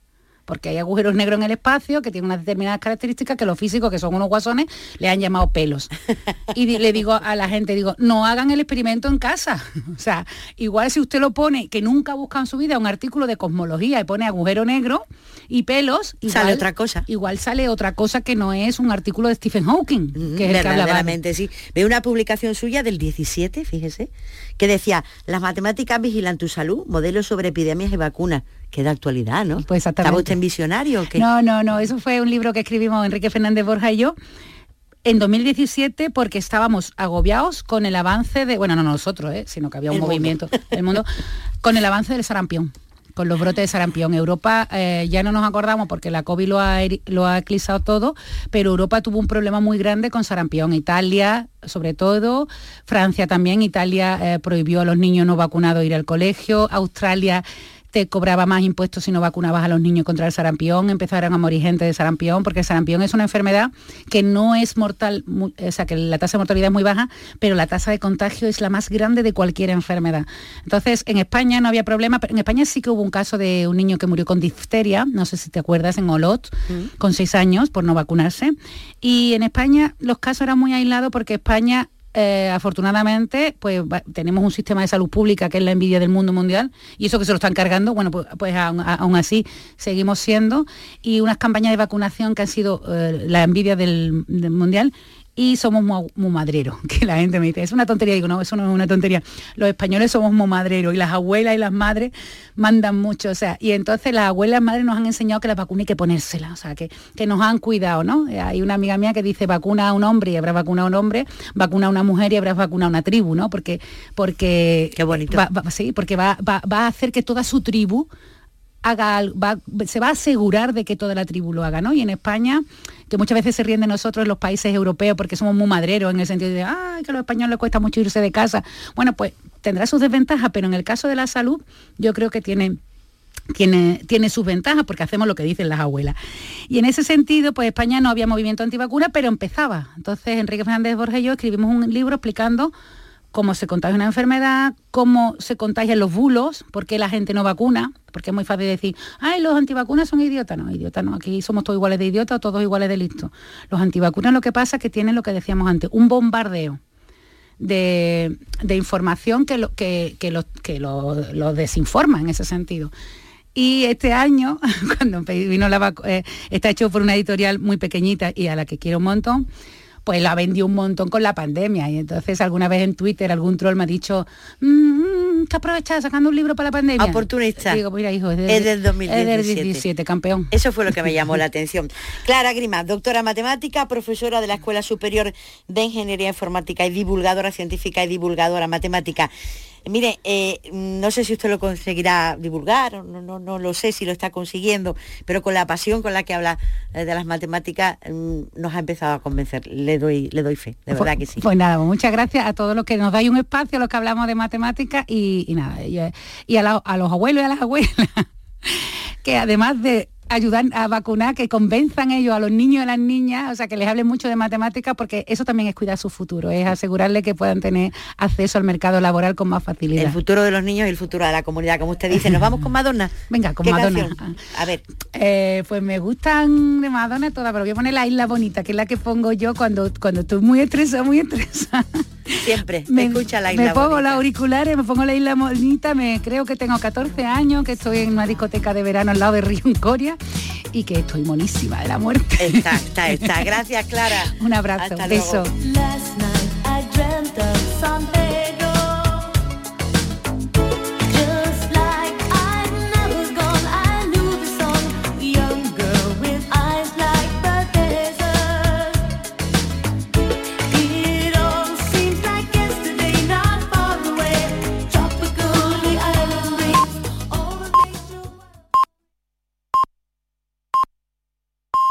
Porque hay agujeros negros en el espacio que tienen unas determinadas características que los físicos, que son unos guasones, le han llamado pelos. (laughs) Y le digo a la gente, digo, no hagan el experimento en casa. (laughs) O sea, igual si usted lo pone, que nunca busca en su vida un artículo de cosmología y pone agujero negro y pelos, igual, Sale otra cosa. Igual sale otra cosa que no es un artículo de Stephen Hawking, que es el que hablaba. Sí. Veo una publicación suya del 17, fíjese, que decía, las matemáticas vigilan tu salud, modelos sobre epidemias y vacunas. Que de actualidad, ¿no? Pues exactamente. ¿Estaba usted en visionario o qué? No, no, no, eso fue un libro que escribimos Enrique Fernández Borja y yo en 2017 porque estábamos agobiados con el avance de, bueno, no nosotros, ¿eh? sino que había un El movimiento del mundo, (laughs) con el avance del sarampión con los brotes de sarampión. Europa eh, ya no nos acordamos porque la COVID lo ha, lo ha eclipsado todo, pero Europa tuvo un problema muy grande con sarampión. Italia, sobre todo, Francia también, Italia eh, prohibió a los niños no vacunados ir al colegio, Australia te cobraba más impuestos si no vacunabas a los niños contra el sarampión, empezaron a morir gente de sarampión, porque el sarampión es una enfermedad que no es mortal, o sea, que la tasa de mortalidad es muy baja, pero la tasa de contagio es la más grande de cualquier enfermedad. Entonces, en España no había problema, pero en España sí que hubo un caso de un niño que murió con difteria, no sé si te acuerdas, en Olot, con seis años, por no vacunarse. Y en España los casos eran muy aislados porque España eh, afortunadamente, pues tenemos un sistema de salud pública que es la envidia del mundo mundial y eso que se lo están cargando, bueno, pues, pues aún, así seguimos siendo y unas campañas de vacunación que han sido eh, la envidia del mundial y somos muy, muy madreros, (laughs) que la gente me dice, es una tontería, digo, no, eso no es una tontería, los españoles somos muy madreros y las abuelas y las madres mandan mucho, o sea, y entonces las abuelas y madres nos han enseñado que la vacuna hay que ponérsela, o sea, que, que nos han cuidado, ¿no? Hay una amiga mía que dice, vacuna a un hombre y habrá vacunado a un hombre, vacuna a una mujer y habrá vacunado a una tribu, ¿no? Porque, porque Qué bonito. va- va- sí, porque va, va- va a hacer que toda su tribu haga se va a asegurar de que toda la tribu lo haga, ¿no? Y en España, que muchas veces se ríen de nosotros los países europeos porque somos muy madreros en el sentido de, que a los españoles les cuesta mucho irse de casa. Bueno, pues tendrá sus desventajas, pero en el caso de la salud, yo creo que tiene tiene, tiene sus ventajas porque hacemos lo que dicen las abuelas. Y en ese sentido, pues España no había movimiento antivacuna, pero empezaba. Entonces, Enrique Fernández Borja y yo escribimos un libro explicando cómo se contagia una enfermedad, cómo se contagian los bulos, por qué la gente no vacuna, porque es muy fácil decir, ay, los antivacunas son idiotas. No, idiotas no, aquí somos todos iguales de idiotas o todos iguales de listos. Los antivacunas lo que pasa es que tienen lo que decíamos antes, un bombardeo de, información que, lo, que, que, lo, que lo, lo desinforma en ese sentido. Y este año, (laughs) cuando vino la vacu- eh, está hecho por una editorial muy pequeñita y a la que quiero un montón, pues la vendió un montón con la pandemia. Y entonces alguna vez en Twitter algún troll me ha dicho, "Mm, mm, que aprovechar sacando un libro para la pandemia. Oportunista. Digo, mira, hijo, es del, Es del 2017. es del 17, campeón. Eso fue lo que me llamó la (laughs) atención. Clara Grima, doctora matemática, profesora de la Escuela Superior de Ingeniería Informática y divulgadora científica y divulgadora matemática. Mire, eh, no sé si usted lo conseguirá divulgar, no, no, no lo sé si lo está consiguiendo, pero con la pasión con la que habla eh, de las matemáticas mm, nos ha empezado a convencer. Le doy, le doy fe, de verdad que sí. Pues nada, pues muchas gracias a todos los que nos dais un espacio, los que hablamos de matemáticas y, nada, y, y a, a los abuelos y a las abuelas, (laughs) que además de ayudar a vacunar, que convenzan ellos a los niños y a las niñas, o sea, que les hablen mucho de matemáticas, porque eso también es cuidar su futuro, es asegurarle que puedan tener acceso al mercado laboral con más facilidad. El futuro de los niños y el futuro de la comunidad, como usted dice. Nos vamos con Madonna. (laughs) Venga, con ¿Qué Madonna. canción? A ver. Eh, pues me gustan de Madonna todas, pero voy a poner la isla bonita, que es la que pongo yo cuando, cuando estoy muy estresada, muy estresada. (laughs) Siempre, me escucha la isla. Me pongo los auriculares, me pongo la isla bonita, me creo que tengo 14 años, que estoy en una discoteca de verano al lado de Río Coria y que estoy monísima de la muerte. Está, está, está. Gracias, Clara. (laughs) Un abrazo, Hasta